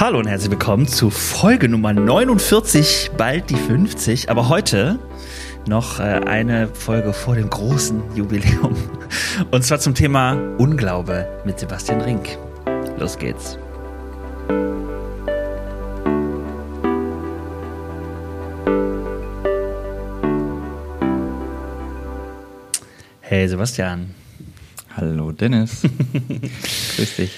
Hallo und herzlich willkommen zu Folge Nummer 49, bald die 50, aber heute noch äh, eine Folge vor dem großen Jubiläum. Und zwar zum Thema Unglaube mit Sebastian Rink. Los geht's. Hey Sebastian. Hallo Dennis. Grüß dich.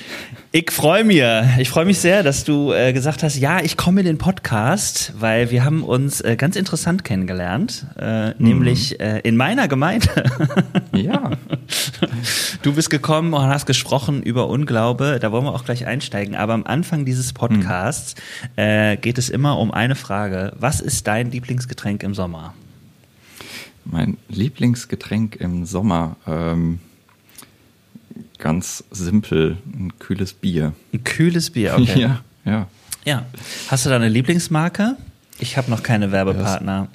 Ich freue mich. Ich freue mich sehr, dass du äh, gesagt hast, ja, ich komme in den Podcast, weil wir haben uns äh, ganz interessant kennengelernt, äh, mhm. nämlich äh, in meiner Gemeinde. ja. Du bist gekommen und hast gesprochen über Unglaube. Da wollen wir auch gleich einsteigen. Aber am Anfang dieses Podcasts mhm. geht es immer um eine Frage. Was ist dein Lieblingsgetränk im Sommer? Mein Lieblingsgetränk im Sommer. Ähm ganz simpel ein kühles Bier. Ein kühles Bier, okay. Ja, ja. Ja. Hast du da eine Lieblingsmarke? Ich habe noch keine Werbepartner.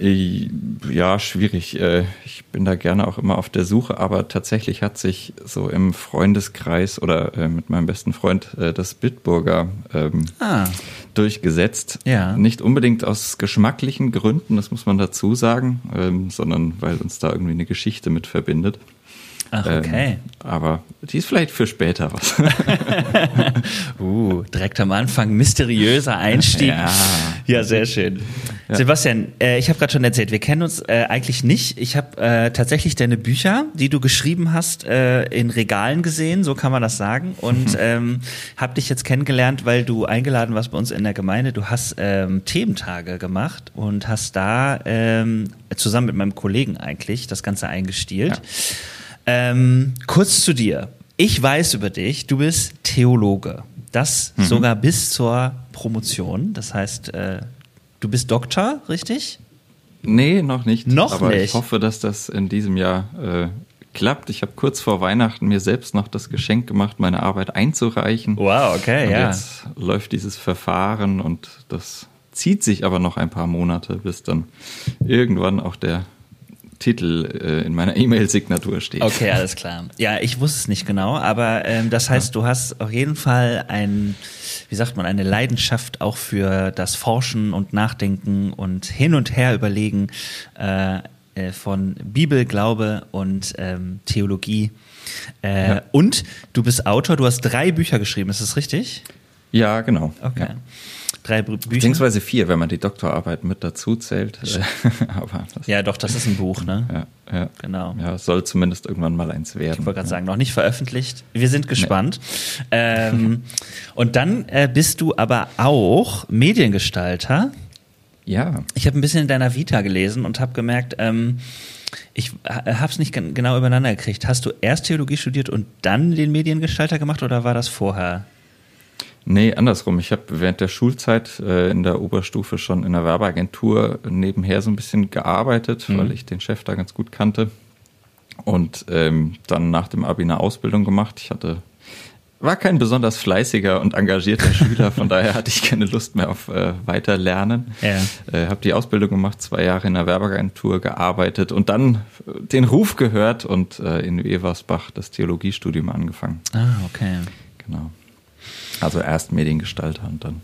Äh, ja, schwierig. Äh, ich bin da gerne auch immer auf der Suche, aber tatsächlich hat sich so im Freundeskreis oder äh, mit meinem besten Freund das Bitburger ähm, ah. durchgesetzt. Ja. Nicht unbedingt aus geschmacklichen Gründen, das muss man dazu sagen, ähm, sondern weil uns da irgendwie eine Geschichte mit verbindet. Ach, okay. Ähm, aber die ist vielleicht für später was. uh, direkt am Anfang mysteriöser Einstieg. Ja, ja sehr schön. Ja. Sebastian, äh, ich habe gerade schon erzählt, wir kennen uns äh, eigentlich nicht. Ich habe äh, tatsächlich deine Bücher, die du geschrieben hast, äh, in Regalen gesehen, so kann man das sagen. Und ähm, habe dich jetzt kennengelernt, weil du eingeladen warst bei uns in der Gemeinde. Du hast ähm, Thementage gemacht und hast da ähm, zusammen mit meinem Kollegen eigentlich das Ganze eingestielt. Ja. Ähm, kurz zu dir. Ich weiß über dich, du bist Theologe. Das mhm. sogar bis zur Promotion. Das heißt, äh, du bist Doktor, richtig? Nee, noch nicht. Noch Aber nicht. ich hoffe, dass das in diesem Jahr äh, klappt. Ich habe kurz vor Weihnachten mir selbst noch das Geschenk gemacht, meine Arbeit einzureichen. Wow, okay, und ja. Jetzt läuft dieses Verfahren und das zieht sich aber noch ein paar Monate, bis dann irgendwann auch der Titel äh, in meiner E-Mail-Signatur steht. Okay, alles klar. Ja, ich wusste es nicht genau, aber ähm, das heißt, du hast auf jeden Fall ein, wie sagt man, eine Leidenschaft auch für das Forschen und Nachdenken und hin und her überlegen äh, äh, von Bibel, Glaube und ähm, Theologie. Äh, ja. Und du bist Autor, du hast drei Bücher geschrieben, ist das richtig? Ja, genau. Okay. Ja drei Bücher. Beziehungsweise vier, wenn man die Doktorarbeit mit dazu zählt. Aber ja, doch, das ist ein Buch, ne? Ja, ja. Genau. Ja, soll zumindest irgendwann mal eins werden. Ich wollte gerade ja. sagen, noch nicht veröffentlicht. Wir sind gespannt. Nee. Ähm, und dann äh, bist du aber auch Mediengestalter. Ja. Ich habe ein bisschen in deiner Vita gelesen und habe gemerkt, ähm, ich habe es nicht genau übereinander gekriegt. Hast du erst Theologie studiert und dann den Mediengestalter gemacht oder war das vorher? Nee, andersrum. Ich habe während der Schulzeit äh, in der Oberstufe schon in der Werbeagentur nebenher so ein bisschen gearbeitet, mhm. weil ich den Chef da ganz gut kannte. Und ähm, dann nach dem Abi eine Ausbildung gemacht. Ich hatte war kein besonders fleißiger und engagierter Schüler, von daher hatte ich keine Lust mehr auf äh, Weiterlernen. Ja. Äh, habe die Ausbildung gemacht, zwei Jahre in der Werbeagentur gearbeitet und dann den Ruf gehört und äh, in Eversbach das Theologiestudium angefangen. Ah, okay. Genau. Also erst Mediengestalter und dann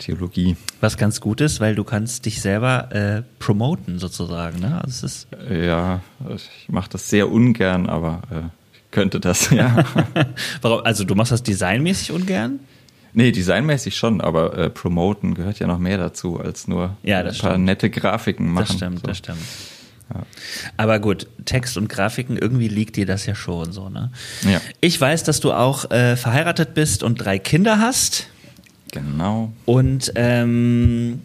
Theologie. Was ganz gut ist, weil du kannst dich selber äh, promoten sozusagen. Ne? Also es ist ja, ich mache das sehr ungern, aber äh, könnte das, ja. Warum? Also du machst das designmäßig ungern? Nee, designmäßig schon, aber äh, promoten gehört ja noch mehr dazu, als nur ja, ein paar stimmt. nette Grafiken machen. Das stimmt, so. das stimmt. Aber gut, Text und Grafiken, irgendwie liegt dir das ja schon so, ne? Ja. Ich weiß, dass du auch äh, verheiratet bist und drei Kinder hast. Genau. Und ähm,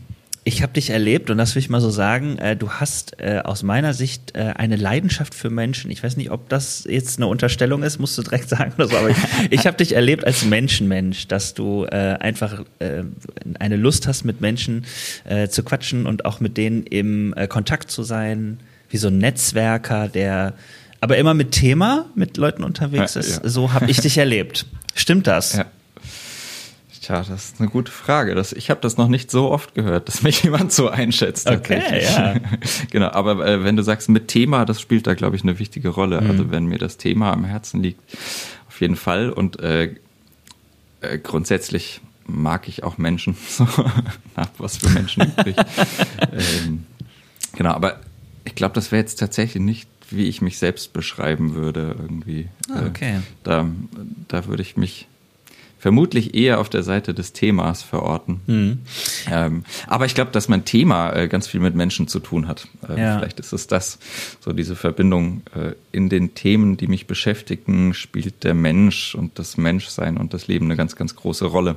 ich habe dich erlebt und das will ich mal so sagen, äh, du hast äh, aus meiner Sicht äh, eine Leidenschaft für Menschen. Ich weiß nicht, ob das jetzt eine Unterstellung ist, musst du direkt sagen oder so, aber ich, ich habe dich erlebt als Menschenmensch, dass du äh, einfach äh, eine Lust hast, mit Menschen äh, zu quatschen und auch mit denen im Kontakt zu sein wie so ein Netzwerker, der aber immer mit Thema mit Leuten unterwegs ist. Ja. So habe ich dich erlebt. Stimmt das? Ja. Tja, das ist eine gute Frage. Das, ich habe das noch nicht so oft gehört, dass mich jemand so einschätzt. Okay, ja. genau, aber äh, wenn du sagst mit Thema, das spielt da, glaube ich, eine wichtige Rolle. Mhm. Also wenn mir das Thema am Herzen liegt, auf jeden Fall. Und äh, äh, grundsätzlich mag ich auch Menschen. So, was für Menschen übrig. ähm, genau, aber ich glaube, das wäre jetzt tatsächlich nicht, wie ich mich selbst beschreiben würde irgendwie. Ah, okay. Äh, da, da würde ich mich vermutlich eher auf der Seite des Themas verorten. Mhm. Ähm, aber ich glaube, dass mein Thema äh, ganz viel mit Menschen zu tun hat. Äh, ja. Vielleicht ist es das, so diese Verbindung äh, in den Themen, die mich beschäftigen, spielt der Mensch und das Menschsein und das Leben eine ganz, ganz große Rolle.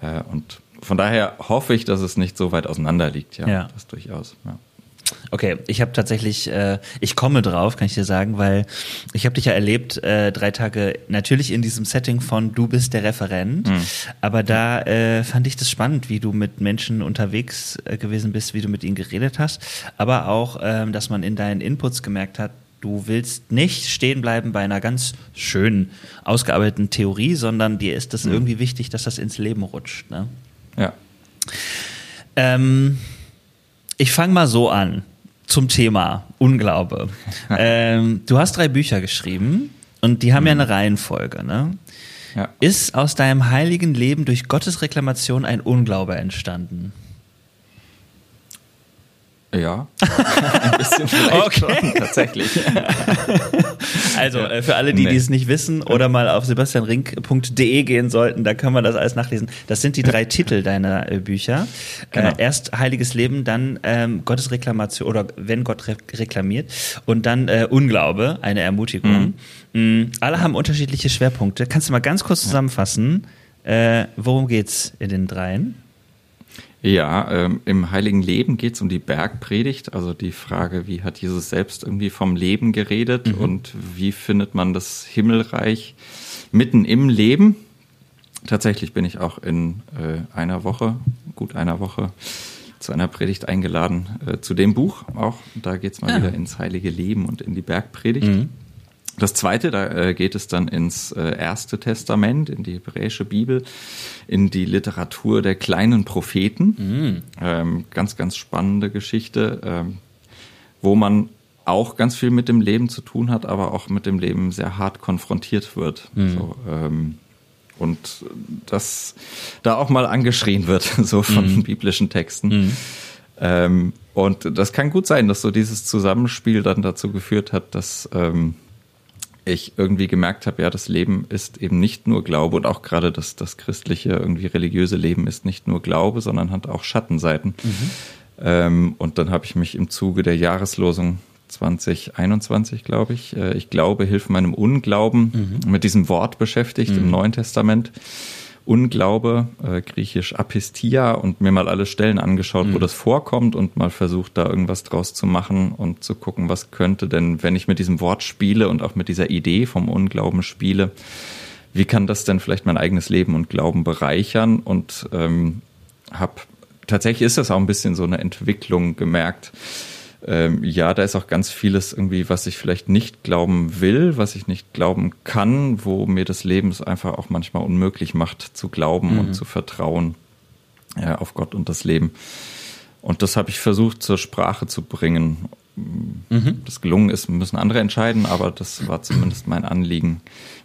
Äh, und von daher hoffe ich, dass es nicht so weit auseinander liegt. Ja, ja. das durchaus. Ja. Okay, ich habe tatsächlich, äh, ich komme drauf, kann ich dir sagen, weil ich habe dich ja erlebt, äh, drei Tage natürlich in diesem Setting von du bist der Referent, mhm. aber da äh, fand ich das spannend, wie du mit Menschen unterwegs äh, gewesen bist, wie du mit ihnen geredet hast, aber auch, ähm, dass man in deinen Inputs gemerkt hat, du willst nicht stehen bleiben bei einer ganz schönen, ausgearbeiteten Theorie, sondern dir ist es mhm. irgendwie wichtig, dass das ins Leben rutscht. Ne? Ja. Ähm, ich fange mal so an zum Thema Unglaube. ähm, du hast drei Bücher geschrieben und die haben mhm. ja eine Reihenfolge. Ne? Ja. Ist aus deinem heiligen Leben durch Gottes Reklamation ein Unglaube entstanden? Ja, ein bisschen vielleicht okay. schon, tatsächlich. Also äh, für alle, die, nee. die es nicht wissen oder mal auf sebastianrink.de gehen sollten, da kann man das alles nachlesen. Das sind die drei Titel deiner äh, Bücher. Genau. Äh, erst Heiliges Leben, dann ähm, Gottes Reklamation oder wenn Gott re reklamiert und dann äh, Unglaube, eine Ermutigung. Mhm. Mhm. Alle haben unterschiedliche Schwerpunkte. Kannst du mal ganz kurz zusammenfassen, äh, worum geht's in den dreien? Ja, ähm, im Heiligen Leben geht es um die Bergpredigt, also die Frage, wie hat Jesus selbst irgendwie vom Leben geredet mhm. und wie findet man das Himmelreich mitten im Leben. Tatsächlich bin ich auch in äh, einer Woche, gut einer Woche, zu einer Predigt eingeladen, äh, zu dem Buch auch. Da geht es mal. Ah. wieder ins Heilige Leben und in die Bergpredigt. Mhm. Das zweite, da äh, geht es dann ins äh, Erste Testament, in die hebräische Bibel, in die Literatur der kleinen Propheten. Mhm. Ähm, ganz, ganz spannende Geschichte, ähm, wo man auch ganz viel mit dem Leben zu tun hat, aber auch mit dem Leben sehr hart konfrontiert wird. Mhm. So, ähm, und das da auch mal angeschrien wird, so von mhm. biblischen Texten. Mhm. Ähm, und das kann gut sein, dass so dieses Zusammenspiel dann dazu geführt hat, dass ähm, ich irgendwie gemerkt habe, ja, das Leben ist eben nicht nur Glaube und auch gerade das, das christliche, irgendwie religiöse Leben ist nicht nur Glaube, sondern hat auch Schattenseiten. Mhm. Ähm, und dann habe ich mich im Zuge der Jahreslosung 2021, glaube ich, äh, ich glaube, hilf meinem Unglauben mhm. mit diesem Wort beschäftigt mhm. im Neuen Testament. Unglaube, äh, griechisch Apistia, und mir mal alle Stellen angeschaut, mhm. wo das vorkommt und mal versucht, da irgendwas draus zu machen und zu gucken, was könnte denn, wenn ich mit diesem Wort spiele und auch mit dieser Idee vom Unglauben spiele, wie kann das denn vielleicht mein eigenes Leben und Glauben bereichern? Und ähm, habe tatsächlich ist das auch ein bisschen so eine Entwicklung gemerkt ähm, ja, da ist auch ganz vieles irgendwie, was ich vielleicht nicht glauben will, was ich nicht glauben kann, wo mir das Leben es einfach auch manchmal unmöglich macht, zu glauben mhm. und zu vertrauen ja, auf Gott und das Leben. Und das habe ich versucht zur Sprache zu bringen. Mhm. Das gelungen ist, müssen andere entscheiden, aber das war zumindest mein Anliegen,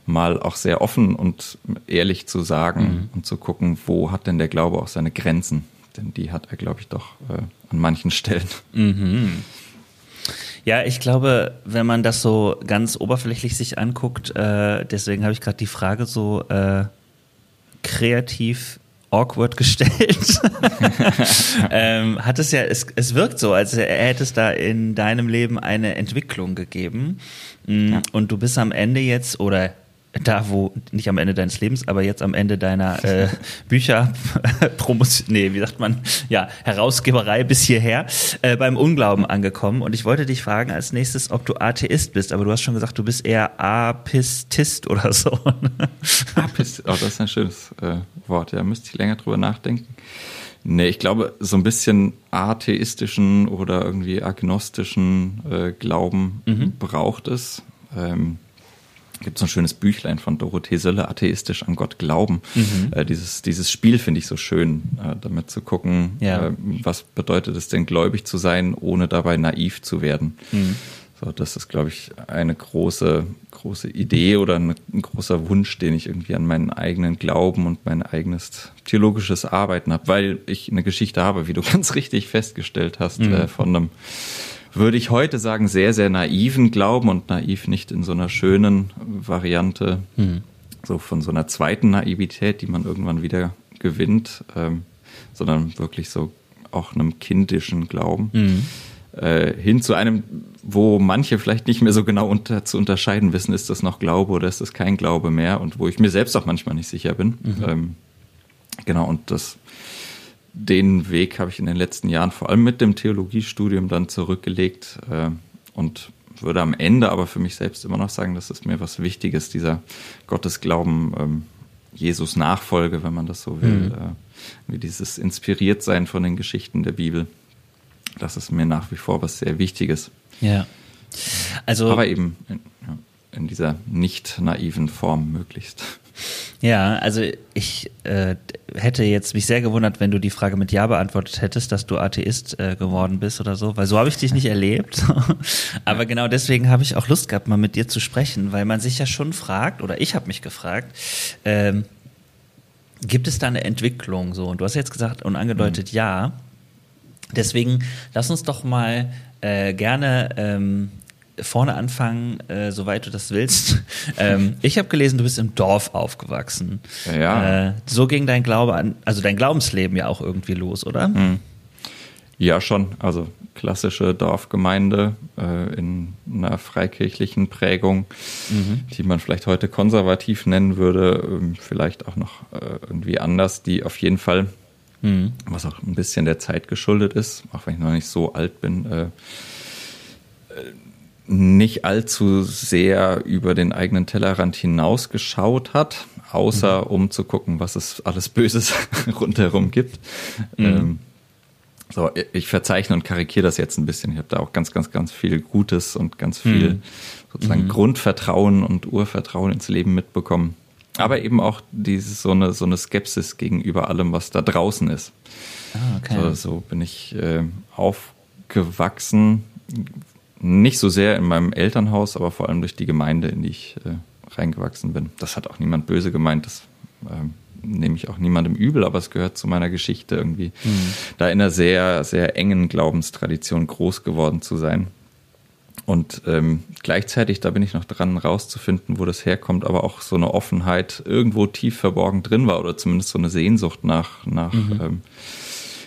mal auch sehr offen und ehrlich zu sagen mhm. und zu gucken, wo hat denn der Glaube auch seine Grenzen denn die hat er, glaube ich, doch äh, an manchen Stellen. Mhm. Ja, ich glaube, wenn man das so ganz oberflächlich sich anguckt, äh, deswegen habe ich gerade die Frage so äh, kreativ awkward gestellt. ähm, hat es ja, es, es wirkt so, als hätte es da in deinem Leben eine Entwicklung gegeben. Mm. Und du bist am Ende jetzt, oder da wo, nicht am Ende deines Lebens, aber jetzt am Ende deiner äh, Bücher, Promotion, nee, wie sagt man, ja, Herausgeberei bis hierher, äh, beim Unglauben angekommen. Und ich wollte dich fragen als nächstes, ob du Atheist bist, aber du hast schon gesagt, du bist eher Apistist oder so. Apist, oh, das ist ein schönes äh, Wort, ja, müsste ich länger drüber nachdenken. Nee, ich glaube, so ein bisschen atheistischen oder irgendwie agnostischen äh, Glauben mhm. braucht es. Ähm, gibt so ein schönes Büchlein von Dorothee Sölle, atheistisch an Gott glauben. Mhm. Äh, dieses, dieses Spiel finde ich so schön, äh, damit zu gucken, ja. äh, was bedeutet es denn, gläubig zu sein, ohne dabei naiv zu werden. Mhm. So, das ist, glaube ich, eine große, große Idee oder ein, ein, großer Wunsch, den ich irgendwie an meinen eigenen Glauben und mein eigenes theologisches Arbeiten habe, weil ich eine Geschichte habe, wie du ganz richtig festgestellt hast, mhm. äh, von einem, würde ich heute sagen, sehr, sehr naiven Glauben und naiv nicht in so einer schönen Variante, mhm. so von so einer zweiten Naivität, die man irgendwann wieder gewinnt, ähm, sondern wirklich so auch einem kindischen Glauben. Mhm äh, hin zu einem, wo manche vielleicht nicht mehr so genau unter, zu unterscheiden wissen, ist das noch Glaube oder ist das kein Glaube mehr und wo ich mir selbst auch manchmal nicht sicher bin. Mhm. Ähm, genau, und das, den Weg habe ich in den letzten Jahren vor allem mit dem Theologiestudium dann zurückgelegt äh, und würde am Ende aber für mich selbst immer noch sagen, das ist mir was Wichtiges, dieser Gottesglauben, ähm, Jesus Nachfolge, wenn man das so will, mhm. äh, wie dieses Inspiriertsein von den Geschichten der Bibel das ist mir nach wie vor was sehr Wichtiges. Ja. Also, Aber eben in, in dieser nicht naiven Form möglichst. Ja, also ich äh, hätte jetzt mich sehr gewundert, wenn du die Frage mit Ja beantwortet hättest, dass du Atheist äh, geworden bist oder so, weil so habe ich dich nicht erlebt. Aber genau deswegen habe ich auch Lust gehabt, mal mit dir zu sprechen, weil man sich ja schon fragt, oder ich habe mich gefragt, ähm, gibt es da eine Entwicklung so? Und du hast jetzt gesagt und angedeutet mhm. ja. Deswegen lass uns doch mal äh, gerne ähm, vorne anfangen, äh, soweit du das willst. ähm, ich habe gelesen, du bist im Dorf aufgewachsen. Ja. Äh, so ging dein Glaube an, also dein Glaubensleben ja auch irgendwie los, oder? Mhm. Ja, schon. Also klassische Dorfgemeinde äh, in einer freikirchlichen Prägung, mhm. die man vielleicht heute konservativ nennen würde, ähm, vielleicht auch noch äh, irgendwie anders, die auf jeden Fall mhm. was auch ein bisschen der Zeit geschuldet ist, auch wenn ich noch nicht so alt bin, äh, nicht allzu sehr über den eigenen Tellerrand hinausgeschaut hat, außer mhm. um zu gucken, was es alles Böses rundherum gibt. Mhm. Ähm, so, ich verzeichne und karikiere das jetzt ein bisschen. Ich habe da auch ganz, ganz, ganz viel Gutes und ganz viel mhm. sozusagen mhm. Grundvertrauen und Urvertrauen ins Leben mitbekommen aber eben auch diese, so, eine, so eine Skepsis gegenüber allem, was da draußen ist. Ah, okay. so, so bin ich äh, aufgewachsen, nicht so sehr in meinem Elternhaus, aber vor allem durch die Gemeinde, in die ich äh, reingewachsen bin. Das hat auch niemand böse gemeint, das äh, nehme ich auch niemandem übel, aber es gehört zu meiner Geschichte irgendwie, mhm. da in einer sehr, sehr engen Glaubenstradition groß geworden zu sein. Und ähm, gleichzeitig, da bin ich noch dran rauszufinden, wo das herkommt, aber auch so eine Offenheit irgendwo tief verborgen drin war oder zumindest so eine Sehnsucht nach, nach mhm. ähm,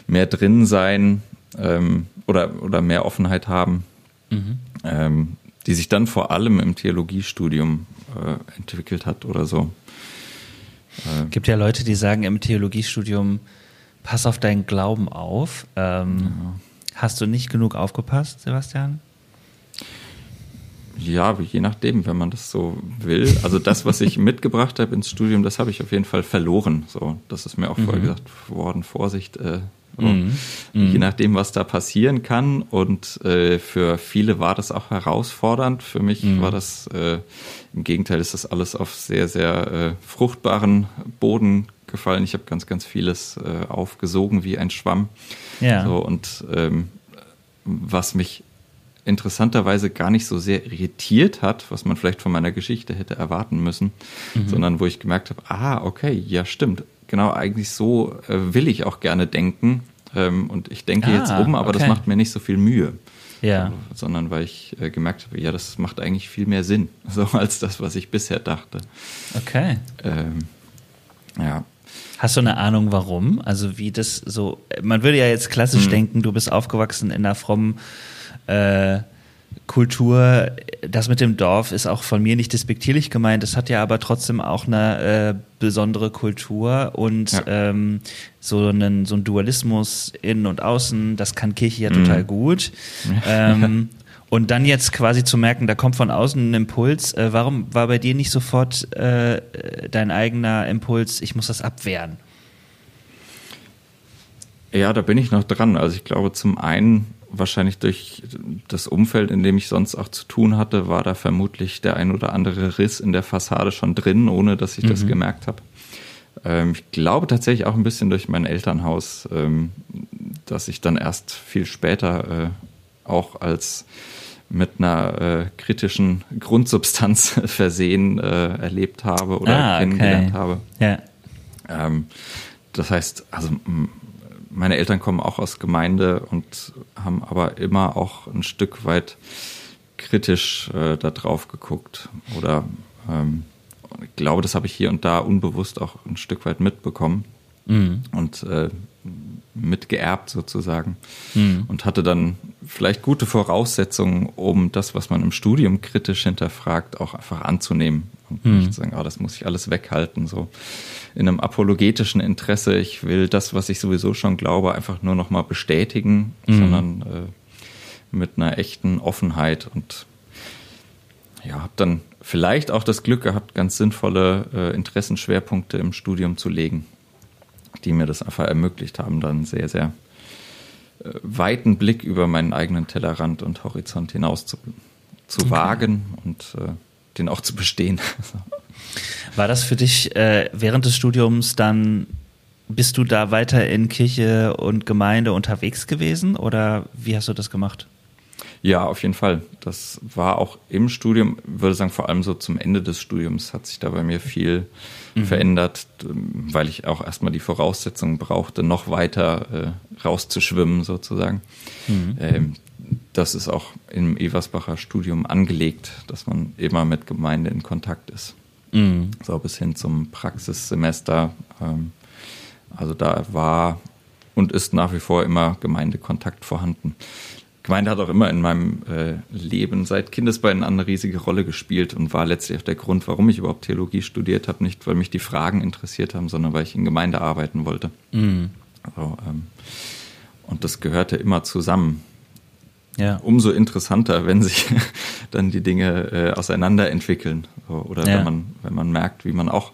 mehr drin sein ähm, oder, oder mehr Offenheit haben, mhm. ähm, die sich dann vor allem im Theologiestudium äh, entwickelt hat oder so. Es äh, gibt ja Leute, die sagen im Theologiestudium, pass auf deinen Glauben auf. Ähm, ja. Hast du nicht genug aufgepasst, Sebastian? Ja, je nachdem, wenn man das so will. Also das, was ich mitgebracht habe ins Studium, das habe ich auf jeden Fall verloren. So, das ist mir auch mhm. vorher gesagt worden. Vorsicht. Äh. Mhm. Je mhm. nachdem, was da passieren kann. Und äh, für viele war das auch herausfordernd. Für mich mhm. war das äh, im Gegenteil, ist das alles auf sehr, sehr äh, fruchtbaren Boden gefallen. Ich habe ganz, ganz vieles äh, aufgesogen wie ein Schwamm. Ja. So, und ähm, was mich interessanterweise gar nicht so sehr irritiert hat, was man vielleicht von meiner Geschichte hätte erwarten müssen, mhm. sondern wo ich gemerkt habe, ah, okay, ja stimmt, genau, eigentlich so äh, will ich auch gerne denken ähm, und ich denke ah, jetzt um, aber okay. das macht mir nicht so viel Mühe. Ja. Sondern weil ich äh, gemerkt habe, ja, das macht eigentlich viel mehr Sinn, so als das, was ich bisher dachte. Okay. Ähm, ja. Hast du eine Ahnung, warum? Also wie das so, man würde ja jetzt klassisch hm. denken, du bist aufgewachsen in einer frommen äh, Kultur, das mit dem Dorf ist auch von mir nicht despektierlich gemeint. Es hat ja aber trotzdem auch eine äh, besondere Kultur und ja. ähm, so, einen, so ein Dualismus innen und außen. Das kann Kirche ja mhm. total gut. Ähm, und dann jetzt quasi zu merken, da kommt von außen ein Impuls. Äh, warum war bei dir nicht sofort äh, dein eigener Impuls, ich muss das abwehren? Ja, da bin ich noch dran. Also ich glaube, zum einen wahrscheinlich durch das Umfeld, in dem ich sonst auch zu tun hatte, war da vermutlich der ein oder andere Riss in der Fassade schon drin, ohne dass ich mhm. das gemerkt habe. Ähm, ich glaube tatsächlich auch ein bisschen durch mein Elternhaus, ähm, dass ich dann erst viel später äh, auch als mit einer äh, kritischen Grundsubstanz versehen äh, erlebt habe oder ah, kennengelernt okay. habe. Ja. Ähm, das heißt, also meine Eltern kommen auch aus Gemeinde und haben aber immer auch ein Stück weit kritisch äh, da drauf geguckt. Oder ähm, ich glaube, das habe ich hier und da unbewusst auch ein Stück weit mitbekommen mhm. und äh, mitgeerbt sozusagen. Mhm. Und hatte dann vielleicht gute Voraussetzungen, um das, was man im Studium kritisch hinterfragt, auch einfach anzunehmen und mhm. nicht zu sagen, oh, das muss ich alles weghalten. So in einem apologetischen Interesse, ich will das, was ich sowieso schon glaube, einfach nur nochmal bestätigen, mhm. sondern äh, mit einer echten Offenheit und ja, habe dann vielleicht auch das Glück gehabt, ganz sinnvolle äh, Interessenschwerpunkte im Studium zu legen, die mir das einfach ermöglicht haben, dann sehr, sehr äh, weiten Blick über meinen eigenen Tellerrand und Horizont hinaus zu, zu okay. wagen und äh, den auch zu bestehen. War das für dich äh, während des Studiums dann, bist du da weiter in Kirche und Gemeinde unterwegs gewesen oder wie hast du das gemacht? Ja, auf jeden Fall. Das war auch im Studium, würde sagen, vor allem so zum Ende des Studiums hat sich da bei mir viel mhm. verändert, weil ich auch erstmal die Voraussetzungen brauchte, noch weiter äh, rauszuschwimmen sozusagen. Mhm. Ähm, das ist auch im Eversbacher Studium angelegt, dass man immer mit Gemeinde in Kontakt ist. Mhm. So bis hin zum Praxissemester. Ähm, also da war und ist nach wie vor immer Gemeindekontakt vorhanden. Gemeinde hat auch immer in meinem äh, Leben seit Kindesbeinen eine riesige Rolle gespielt und war letztlich auch der Grund, warum ich überhaupt Theologie studiert habe. Nicht, weil mich die Fragen interessiert haben, sondern weil ich in Gemeinde arbeiten wollte. Mhm. Also, ähm, und das gehörte immer zusammen. Ja. Umso interessanter, wenn sich dann die Dinge äh, auseinanderentwickeln. So, oder ja. wenn, man, wenn man merkt, wie man auch,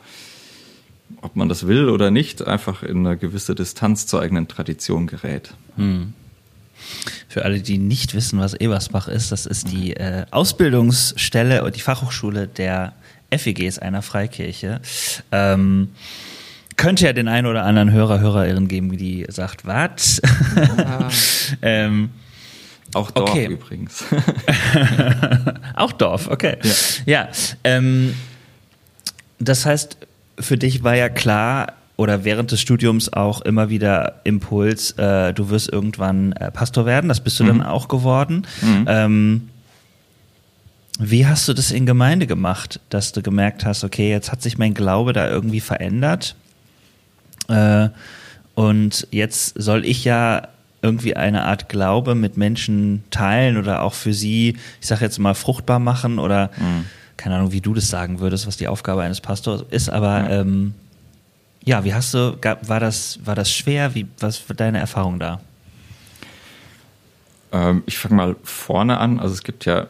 ob man das will oder nicht, einfach in eine gewisse Distanz zur eigenen Tradition gerät. Mhm. Für alle, die nicht wissen, was Ebersbach ist, das ist die äh, Ausbildungsstelle und die Fachhochschule der FEGs einer Freikirche. Ähm, könnte ja den einen oder anderen Hörer, Hörerin geben, die sagt, was? Ja. ähm, auch Dorf okay. übrigens. auch Dorf, okay. Ja, ja ähm, das heißt, für dich war ja klar, oder während des Studiums auch immer wieder Impuls, äh, du wirst irgendwann äh, Pastor werden, das bist du mhm. dann auch geworden. Mhm. Ähm, wie hast du das in Gemeinde gemacht, dass du gemerkt hast, okay, jetzt hat sich mein Glaube da irgendwie verändert äh, und jetzt soll ich ja irgendwie eine Art Glaube mit Menschen teilen oder auch für sie, ich sage jetzt mal, fruchtbar machen oder mhm. keine Ahnung, wie du das sagen würdest, was die Aufgabe eines Pastors ist, aber ja, ähm, ja wie hast du, war das, war das schwer? Wie, was war deine Erfahrung da? Ähm, ich fange mal vorne an. Also es gibt ja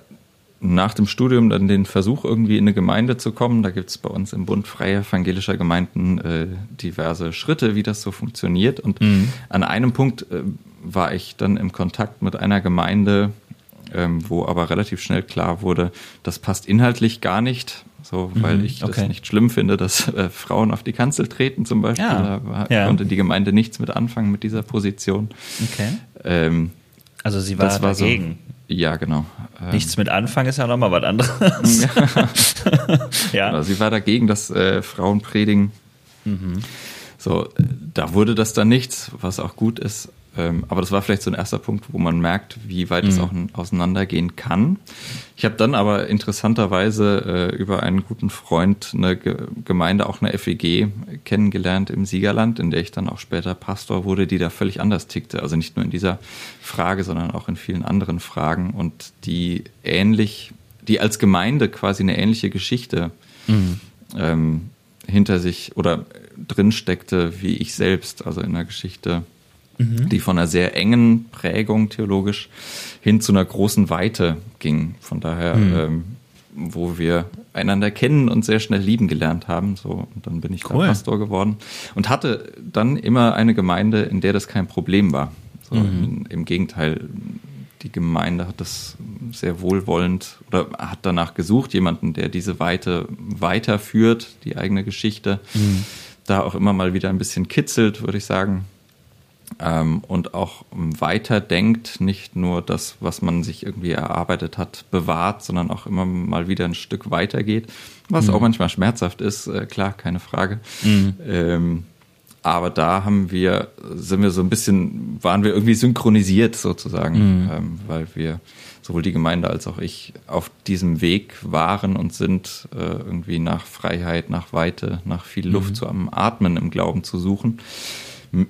nach dem Studium dann den Versuch, irgendwie in eine Gemeinde zu kommen. Da gibt es bei uns im Bund Freie Evangelischer Gemeinden äh, diverse Schritte, wie das so funktioniert. Und mhm. an einem Punkt äh, war ich dann im Kontakt mit einer Gemeinde, ähm, wo aber relativ schnell klar wurde, das passt inhaltlich gar nicht. So, weil mhm, ich okay. das nicht schlimm finde, dass äh, Frauen auf die Kanzel treten zum Beispiel. Ja, da ja. konnte die Gemeinde nichts mit anfangen mit dieser Position. Okay. Ähm, also sie war, war dagegen. So, ja, genau. Ähm, nichts mit anfangen ist ja nochmal was anderes. ja. ja. Also sie war dagegen, dass äh, Frauen predigen. Mhm. So, da wurde das dann nichts, was auch gut ist. Ähm, aber das war vielleicht so ein erster Punkt, wo man merkt, wie weit mhm. es auch auseinandergehen kann. Ich habe dann aber interessanterweise äh, über einen guten Freund eine Ge Gemeinde, auch eine FEG, kennengelernt im Siegerland, in der ich dann auch später Pastor wurde, die da völlig anders tickte. Also nicht nur in dieser Frage, sondern auch in vielen anderen Fragen und die ähnlich, die als Gemeinde quasi eine ähnliche Geschichte mhm. ähm, hinter sich oder drin steckte wie ich selbst, also in der Geschichte mhm. die von einer sehr engen Prägung theologisch hin zu einer großen Weite ging. Von daher, mhm. ähm, wo wir einander kennen und sehr schnell lieben gelernt haben. So, und dann bin ich cool. Pastor geworden und hatte dann immer eine Gemeinde, in der das kein Problem war. So, mhm. Im Gegenteil, die Gemeinde hat das sehr wohlwollend oder hat danach gesucht, jemanden, der diese Weite weiterführt, die eigene Geschichte. Mhm. Da auch immer mal wieder ein bisschen kitzelt, würde ich sagen. Ähm, und auch weiterdenkt, nicht nur das, was man sich irgendwie erarbeitet hat, bewahrt, sondern auch immer mal wieder ein Stück weitergeht, was mhm. auch manchmal schmerzhaft ist, äh, klar, keine Frage. Mhm. Ähm, aber da haben wir, sind wir so ein bisschen, waren wir irgendwie synchronisiert sozusagen, mhm. ähm, weil wir sowohl die Gemeinde als auch ich auf diesem Weg waren und sind, äh, irgendwie nach Freiheit, nach Weite, nach viel Luft mhm. zu am Atmen im Glauben zu suchen.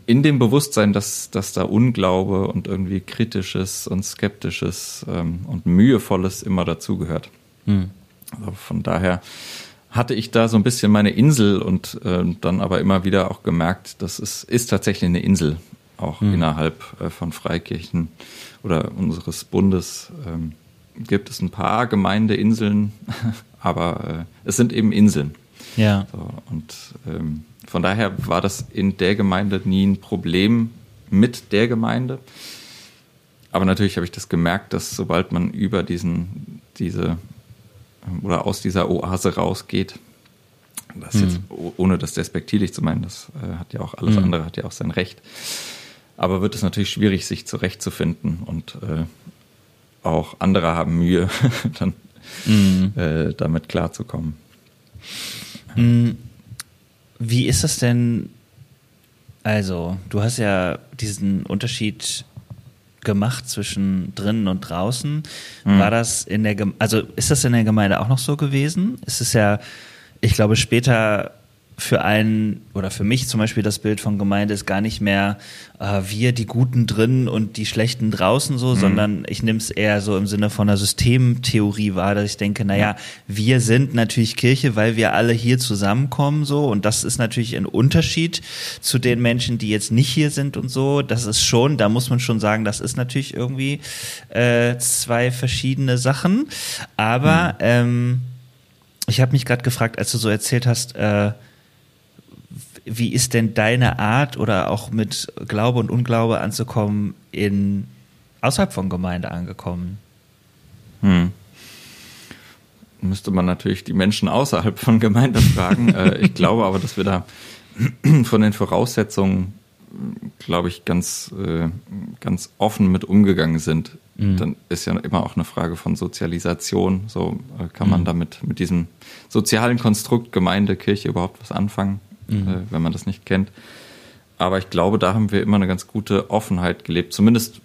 In dem Bewusstsein, dass, dass da Unglaube und irgendwie Kritisches und Skeptisches ähm, und Mühevolles immer dazugehört. Mhm. Also von daher hatte ich da so ein bisschen meine Insel und äh, dann aber immer wieder auch gemerkt, das ist, ist tatsächlich eine Insel, auch mhm. innerhalb äh, von Freikirchen oder unseres Bundes ähm, gibt es ein paar Gemeindeinseln, aber äh, es sind eben Inseln. Ja. So, und ähm, von daher war das in der Gemeinde nie ein Problem mit der Gemeinde. Aber natürlich habe ich das gemerkt, dass sobald man über diesen, diese oder aus dieser Oase rausgeht, das mhm. jetzt, ohne das despektierlich zu meinen, das äh, hat ja auch alles mhm. andere, hat ja auch sein Recht. Aber wird es natürlich schwierig, sich zurechtzufinden und äh, auch andere haben Mühe, dann mhm. äh, damit klarzukommen. Mhm. Wie ist das denn? Also, du hast ja diesen Unterschied gemacht zwischen drinnen und draußen. Mhm. War das in der, also ist das in der Gemeinde auch noch so gewesen? Es ist ja, ich glaube, später für einen oder für mich zum Beispiel das Bild von Gemeinde ist gar nicht mehr äh, wir die Guten drin und die Schlechten draußen so, mhm. sondern ich nehme es eher so im Sinne von einer Systemtheorie wahr, dass ich denke, naja, ja. wir sind natürlich Kirche, weil wir alle hier zusammenkommen so und das ist natürlich ein Unterschied zu den Menschen, die jetzt nicht hier sind und so. Das ist schon, da muss man schon sagen, das ist natürlich irgendwie äh, zwei verschiedene Sachen. Aber mhm. ähm, ich habe mich gerade gefragt, als du so erzählt hast, äh, wie ist denn deine Art oder auch mit Glaube und Unglaube anzukommen in außerhalb von Gemeinde angekommen? Hm. Müsste man natürlich die Menschen außerhalb von Gemeinde fragen. Äh, ich glaube aber, dass wir da von den Voraussetzungen, glaube ich, ganz, äh, ganz offen mit umgegangen sind. Mhm. Dann ist ja immer auch eine Frage von Sozialisation. So äh, kann man mhm. damit mit diesem sozialen Konstrukt Gemeinde, Kirche überhaupt was anfangen? Mhm. äh, wenn man das nicht kennt. Aber ich glaube, da haben wir immer eine ganz gute Offenheit gelebt. Zumindest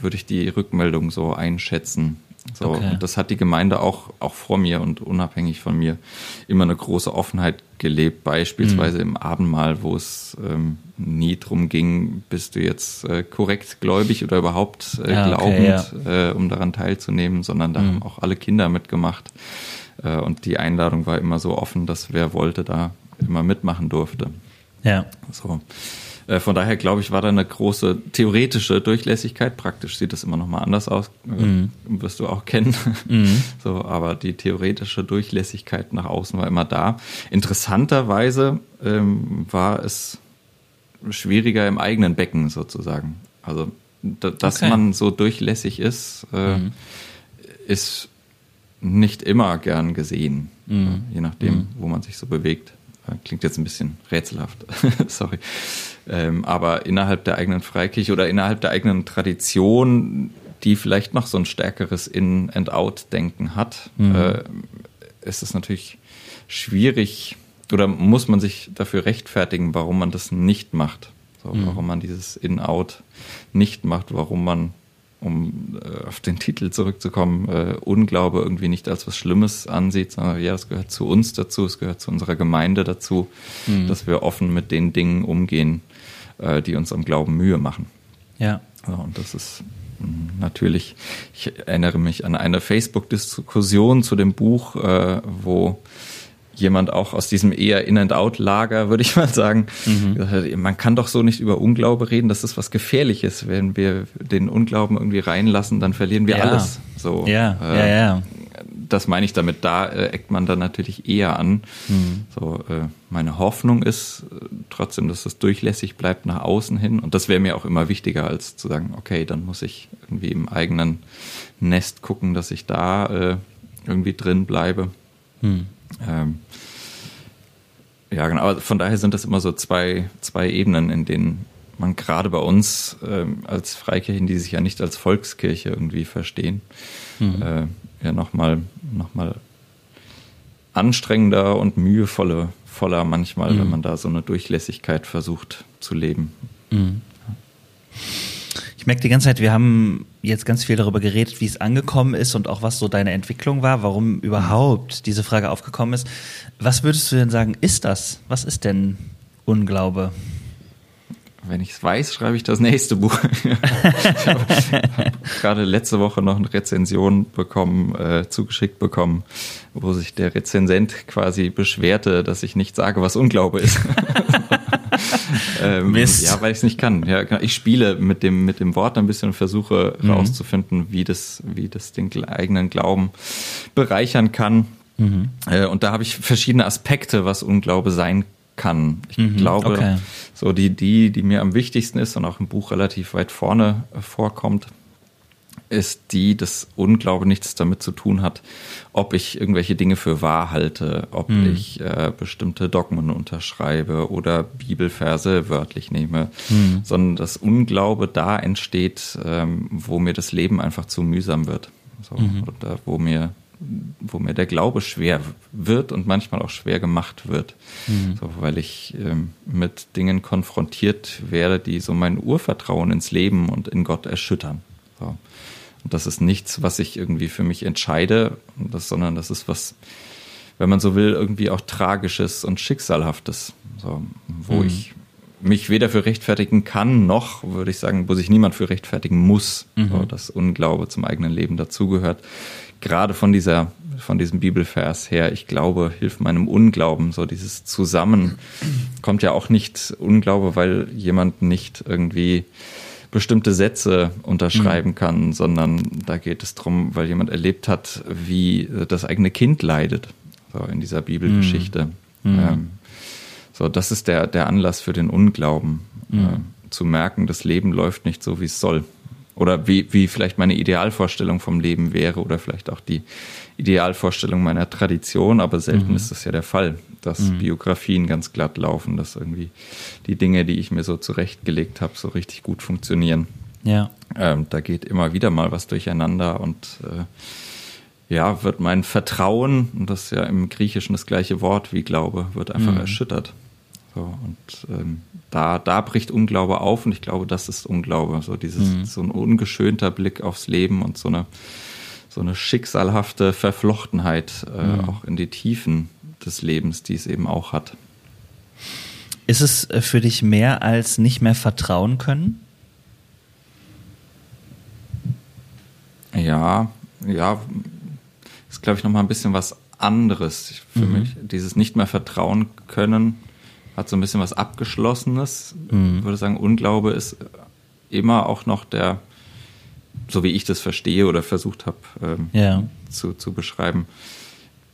würde ich die Rückmeldung so einschätzen. So, okay. und das hat die Gemeinde auch, auch vor mir und unabhängig von mir immer eine große Offenheit gelebt. Beispielsweise mhm. im Abendmahl, wo es ähm, nie drum ging, bist du jetzt äh, korrekt gläubig oder überhaupt äh, ja, glaubend, ja. äh, um daran teilzunehmen, sondern da mhm. haben auch alle Kinder mitgemacht. Äh, und die Einladung war immer so offen, dass wer wollte, da immer mitmachen durfte. Ja. So. Äh, von daher glaube ich, war da eine große theoretische Durchlässigkeit. Praktisch sieht das immer noch mal anders aus, mhm. wirst du auch kennen. Mhm. So, aber die theoretische Durchlässigkeit nach außen war immer da. Interessanterweise ähm, war es schwieriger im eigenen Becken sozusagen. Also, dass okay. man so durchlässig ist, äh, mhm. ist nicht immer gern gesehen, mhm. je nachdem, mhm. wo man sich so bewegt. Klingt jetzt ein bisschen rätselhaft, sorry. Ähm, aber innerhalb der eigenen Freikirche oder innerhalb der eigenen Tradition, die vielleicht noch so ein stärkeres In- and Out-Denken hat, mhm. äh, ist es natürlich schwierig oder muss man sich dafür rechtfertigen, warum man das nicht macht. So, mhm. Warum man dieses In-Out nicht macht, warum man um äh, auf den Titel zurückzukommen, äh, Unglaube irgendwie nicht als was Schlimmes ansieht, sondern ja, es gehört zu uns dazu, es gehört zu unserer Gemeinde dazu, mhm. dass wir offen mit den Dingen umgehen, äh, die uns am Glauben Mühe machen. Ja. ja und das ist mh, natürlich, ich erinnere mich an eine Facebook-Diskussion zu dem Buch, äh, wo jemand auch aus diesem eher In-and-Out-Lager, würde ich mal sagen. Mhm. Man kann doch so nicht über Unglaube reden, das ist was Gefährliches. Wenn wir den Unglauben irgendwie reinlassen, dann verlieren wir ja. alles. So, ja, äh, ja, ja. Das meine ich damit, da äh, eckt man dann natürlich eher an. Mhm. So, äh, meine Hoffnung ist äh, trotzdem, dass das durchlässig bleibt nach außen hin. Und das wäre mir auch immer wichtiger, als zu sagen, okay, dann muss ich irgendwie im eigenen Nest gucken, dass ich da äh, irgendwie drin bleibe. Mhm. Ähm, ja, genau. Aber von daher sind das immer so zwei, zwei Ebenen, in denen man gerade bei uns ähm, als Freikirchen, die sich ja nicht als Volkskirche irgendwie verstehen, mhm. äh, ja nochmal noch mal anstrengender und mühevoller voller manchmal, mhm. wenn man da so eine Durchlässigkeit versucht zu leben. Mhm. Ich merke die ganze Zeit, wir haben jetzt ganz viel darüber geredet, wie es angekommen ist und auch was so deine Entwicklung war, warum überhaupt diese Frage aufgekommen ist. Was würdest du denn sagen, ist das? Was ist denn Unglaube? Wenn ich es weiß, schreibe ich das nächste Buch. ich habe hab gerade letzte Woche noch eine Rezension bekommen, äh, zugeschickt bekommen, wo sich der Rezensent quasi beschwerte, dass ich nicht sage, was Unglaube ist. ähm, Mist. Ja, weil ich es nicht kann. Ja, genau. ich spiele mit dem, mit dem Wort ein bisschen und versuche mhm. rauszufinden, wie das, wie das den eigenen Glauben bereichern kann. Mhm. Äh, und da habe ich verschiedene Aspekte, was Unglaube sein kann. Ich mhm. glaube, okay. so die, die, die mir am wichtigsten ist und auch im Buch relativ weit vorne vorkommt, ist die, dass Unglaube nichts damit zu tun hat, ob ich irgendwelche Dinge für wahr halte, ob mhm. ich äh, bestimmte Dogmen unterschreibe oder Bibelverse wörtlich nehme, mhm. sondern dass Unglaube da entsteht, ähm, wo mir das Leben einfach zu mühsam wird. So, mhm. Oder wo mir wo mir der Glaube schwer wird und manchmal auch schwer gemacht wird, mhm. so, weil ich ähm, mit Dingen konfrontiert werde, die so mein Urvertrauen ins Leben und in Gott erschüttern. So. Und das ist nichts, was ich irgendwie für mich entscheide, das, sondern das ist was, wenn man so will, irgendwie auch Tragisches und Schicksalhaftes, so, wo mhm. ich mich weder für rechtfertigen kann, noch, würde ich sagen, wo sich niemand für rechtfertigen muss, mhm. so, dass Unglaube zum eigenen Leben dazugehört. Gerade von dieser, von diesem Bibelvers her, ich glaube, hilf meinem Unglauben, so dieses Zusammen kommt ja auch nicht Unglaube, weil jemand nicht irgendwie bestimmte Sätze unterschreiben mhm. kann, sondern da geht es darum, weil jemand erlebt hat, wie das eigene Kind leidet, so in dieser Bibelgeschichte. Mhm. Ähm, so, das ist der, der Anlass für den Unglauben, mhm. äh, zu merken, das Leben läuft nicht so, wie es soll. Oder wie, wie vielleicht meine Idealvorstellung vom Leben wäre oder vielleicht auch die Idealvorstellung meiner Tradition, aber selten mhm. ist das ja der Fall, dass mhm. Biografien ganz glatt laufen, dass irgendwie die Dinge, die ich mir so zurechtgelegt habe, so richtig gut funktionieren. Ja. Ähm, da geht immer wieder mal was durcheinander und äh, ja, wird mein Vertrauen, und das ist ja im Griechischen das gleiche Wort wie Glaube, wird einfach mhm. erschüttert. So, und ähm, da, da bricht Unglaube auf und ich glaube, das ist Unglaube. So dieses, mhm. so ein ungeschönter Blick aufs Leben und so eine so eine schicksalhafte Verflochtenheit äh, mhm. auch in die Tiefen des Lebens, die es eben auch hat. Ist es äh, für dich mehr als nicht mehr vertrauen können? Ja, ja, ist glaube ich noch mal ein bisschen was anderes für mhm. mich. Dieses nicht mehr vertrauen können hat so ein bisschen was Abgeschlossenes. Mhm. Ich würde sagen, Unglaube ist immer auch noch der so wie ich das verstehe oder versucht habe ähm, ja. zu, zu beschreiben,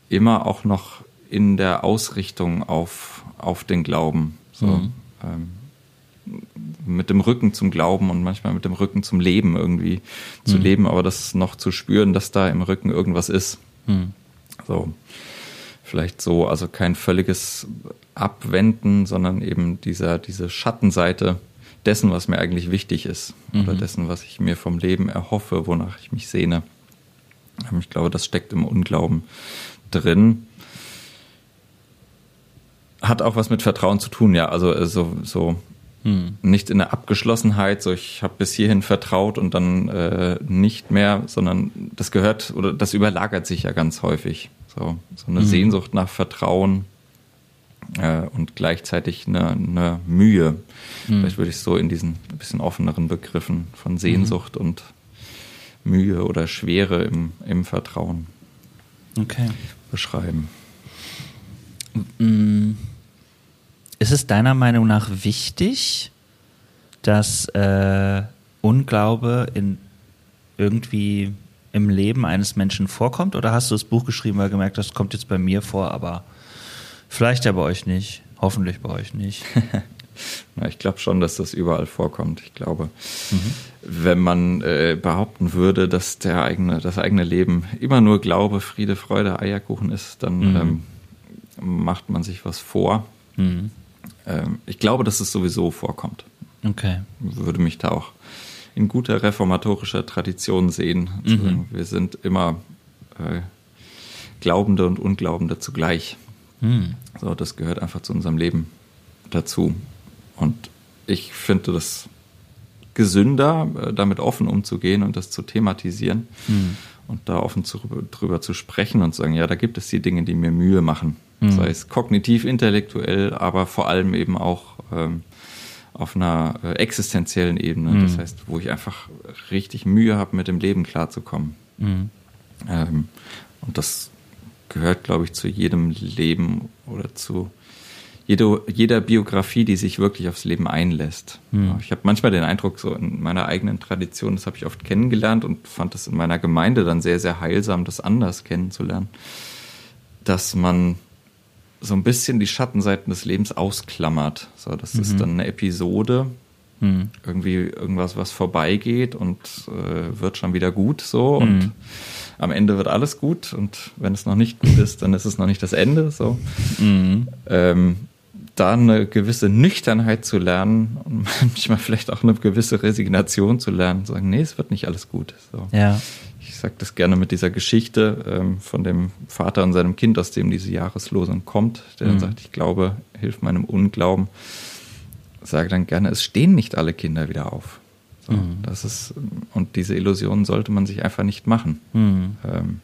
immer auch noch in der Ausrichtung auf, auf den Glauben. So, mhm. ähm, mit dem Rücken zum Glauben und manchmal mit dem Rücken zum Leben irgendwie mhm. zu leben, aber das noch zu spüren, dass da im Rücken irgendwas ist. Mhm. So, vielleicht so, also kein völliges Abwenden, sondern eben dieser, diese Schattenseite dessen, was mir eigentlich wichtig ist mhm. oder dessen, was ich mir vom Leben erhoffe, wonach ich mich sehne. Ähm, ich glaube, das steckt im Unglauben drin. Hat auch was mit Vertrauen zu tun, ja. Also äh, so, so hm. nicht in der Abgeschlossenheit, so ich habe bis hierhin vertraut und dann äh, nicht mehr, sondern das gehört oder das überlagert sich ja ganz häufig. So, so eine hm. Sehnsucht nach Vertrauen, äh, und gleichzeitig eine, eine Mühe. Mhm. Vielleicht würde ich es so in diesen bisschen offeneren Begriffen von Sehnsucht mhm. und Mühe oder Schwere im, im Vertrauen okay. beschreiben. Mm. Ist es deiner Meinung nach wichtig, dass äh, Unglaube in irgendwie im Leben eines Menschen vorkommt? Oder hast du das Buch geschrieben, weil gemerkt hast, das kommt jetzt bei mir vor, aber Vielleicht ja bei euch nicht. Hoffentlich bei euch nicht. Na, ich glaube schon, dass das überall vorkommt. Ich glaube, mhm. wenn man äh, behaupten würde, dass der eigene, das eigene Leben immer nur Glaube, Friede, Freude, Eierkuchen ist, dann mhm. ähm, macht man sich was vor. Mhm. Ähm, ich glaube, dass es sowieso vorkommt. Okay. Würde mich da auch in guter reformatorischer Tradition sehen. Mhm. Wir sind immer äh, Glaubende und Unglaubende zugleich. Mhm. So, das gehört einfach zu unserem Leben dazu. Und ich finde das gesünder, äh, damit offen umzugehen und das zu thematisieren mhm. und da offen zu, drüber zu sprechen und zu sagen, ja, da gibt es die Dinge, die mir Mühe machen. Mhm. Sei es kognitiv, intellektuell, aber vor allem eben auch ähm, auf einer äh, existenziellen Ebene. Mhm. Das heißt, wo ich einfach richtig Mühe habe, mit dem Leben klarzukommen. Mhm. Ähm, und das gehört, glaube ich, zu jedem Leben oder zu jede, jeder Biografie, die sich wirklich aufs Leben einlässt. Mhm. Ich habe manchmal den Eindruck, so in meiner eigenen Tradition, das habe ich oft kennengelernt und fand es in meiner Gemeinde dann sehr, sehr heilsam, das anders kennenzulernen, dass man so ein bisschen die Schattenseiten des Lebens ausklammert. So, das mhm. ist dann eine Episode, mhm. irgendwie irgendwas, was vorbeigeht und äh, wird schon wieder gut so mhm. und am Ende wird alles gut und wenn es noch nicht gut ist, dann ist es noch nicht das Ende. So. Mhm. Ähm, da eine gewisse Nüchternheit zu lernen und manchmal vielleicht auch eine gewisse Resignation zu lernen, sagen, nee, es wird nicht alles gut. So. Ja sage das gerne mit dieser Geschichte ähm, von dem Vater und seinem Kind, aus dem diese Jahreslosung kommt, der dann mhm. sagt, ich glaube, hilf meinem Unglauben. Sage dann gerne, es stehen nicht alle Kinder wieder auf. So, mhm. das ist, und diese Illusion sollte man sich einfach nicht machen. Mhm. Ähm,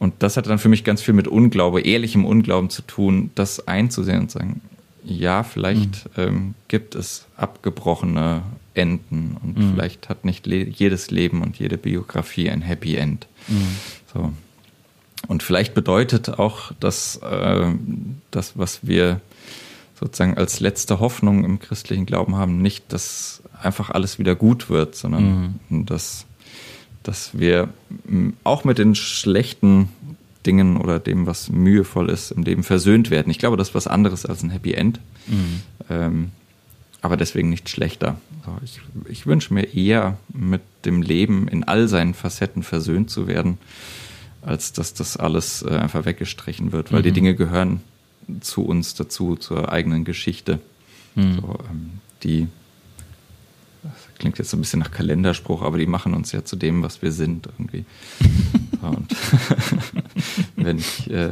und das hat dann für mich ganz viel mit Unglaube, ehrlichem Unglauben zu tun, das einzusehen und sagen, ja, vielleicht mhm. ähm, gibt es abgebrochene Enden und mhm. vielleicht hat nicht le jedes Leben und jede Biografie ein Happy End. Mhm. So. Und vielleicht bedeutet auch, dass äh, das, was wir sozusagen als letzte Hoffnung im christlichen Glauben haben, nicht, dass einfach alles wieder gut wird, sondern mhm. dass, dass wir auch mit den schlechten Dingen oder dem, was mühevoll ist, im Leben versöhnt werden. Ich glaube, das ist was anderes als ein Happy End. Mhm. Ähm, aber deswegen nicht schlechter. Ich, ich wünsche mir eher, mit dem Leben in all seinen Facetten versöhnt zu werden, als dass das alles äh, einfach weggestrichen wird, weil mhm. die Dinge gehören zu uns dazu, zur eigenen Geschichte. Mhm. So, ähm, die das klingt jetzt so ein bisschen nach Kalenderspruch, aber die machen uns ja zu dem, was wir sind irgendwie. Und wenn ich äh,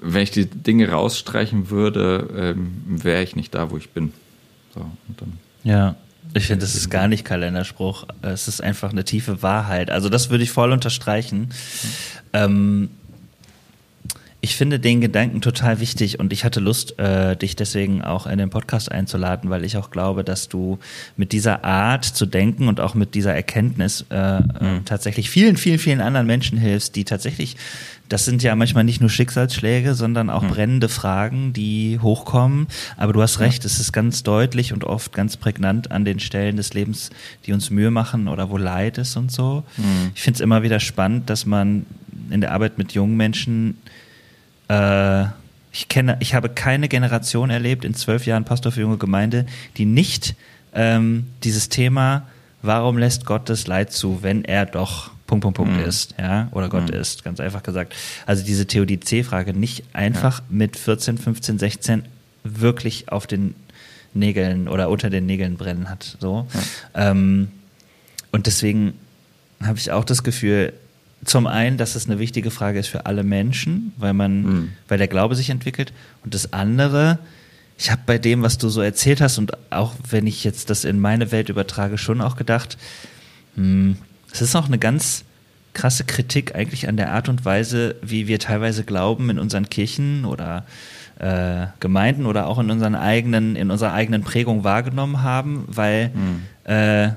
wenn ich die Dinge rausstreichen würde, ähm, wäre ich nicht da, wo ich bin. So, ja, ich finde, das ist gar nicht Kalenderspruch. Es ist einfach eine tiefe Wahrheit. Also das würde ich voll unterstreichen. Mhm. Ähm, ich finde den Gedanken total wichtig und ich hatte Lust, äh, dich deswegen auch in den Podcast einzuladen, weil ich auch glaube, dass du mit dieser Art zu denken und auch mit dieser Erkenntnis äh, mhm. tatsächlich vielen, vielen, vielen anderen Menschen hilfst, die tatsächlich, das sind ja manchmal nicht nur Schicksalsschläge, sondern auch mhm. brennende Fragen, die hochkommen. Aber du hast recht, ja. es ist ganz deutlich und oft ganz prägnant an den Stellen des Lebens, die uns Mühe machen oder wo Leid ist und so. Mhm. Ich finde es immer wieder spannend, dass man in der Arbeit mit jungen Menschen äh, ich kenne, ich habe keine Generation erlebt in zwölf Jahren Pastor für junge Gemeinde, die nicht ähm, dieses Thema, warum lässt Gott das Leid zu, wenn er doch Punkt, Punkt, Punkt mhm. ist, ja, oder Gott mhm. ist, ganz einfach gesagt. Also diese Theodizee-Frage nicht einfach ja. mit 14, 15, 16 wirklich auf den Nägeln oder unter den Nägeln brennen hat, so. Ja. Ähm, und deswegen habe ich auch das Gefühl, zum einen, dass es eine wichtige Frage ist für alle Menschen, weil man, mhm. weil der Glaube sich entwickelt. Und das andere, ich habe bei dem, was du so erzählt hast, und auch wenn ich jetzt das in meine Welt übertrage, schon auch gedacht, hm, es ist auch eine ganz krasse Kritik eigentlich an der Art und Weise, wie wir teilweise Glauben in unseren Kirchen oder äh, Gemeinden oder auch in unseren eigenen, in unserer eigenen Prägung wahrgenommen haben, weil, mhm. äh,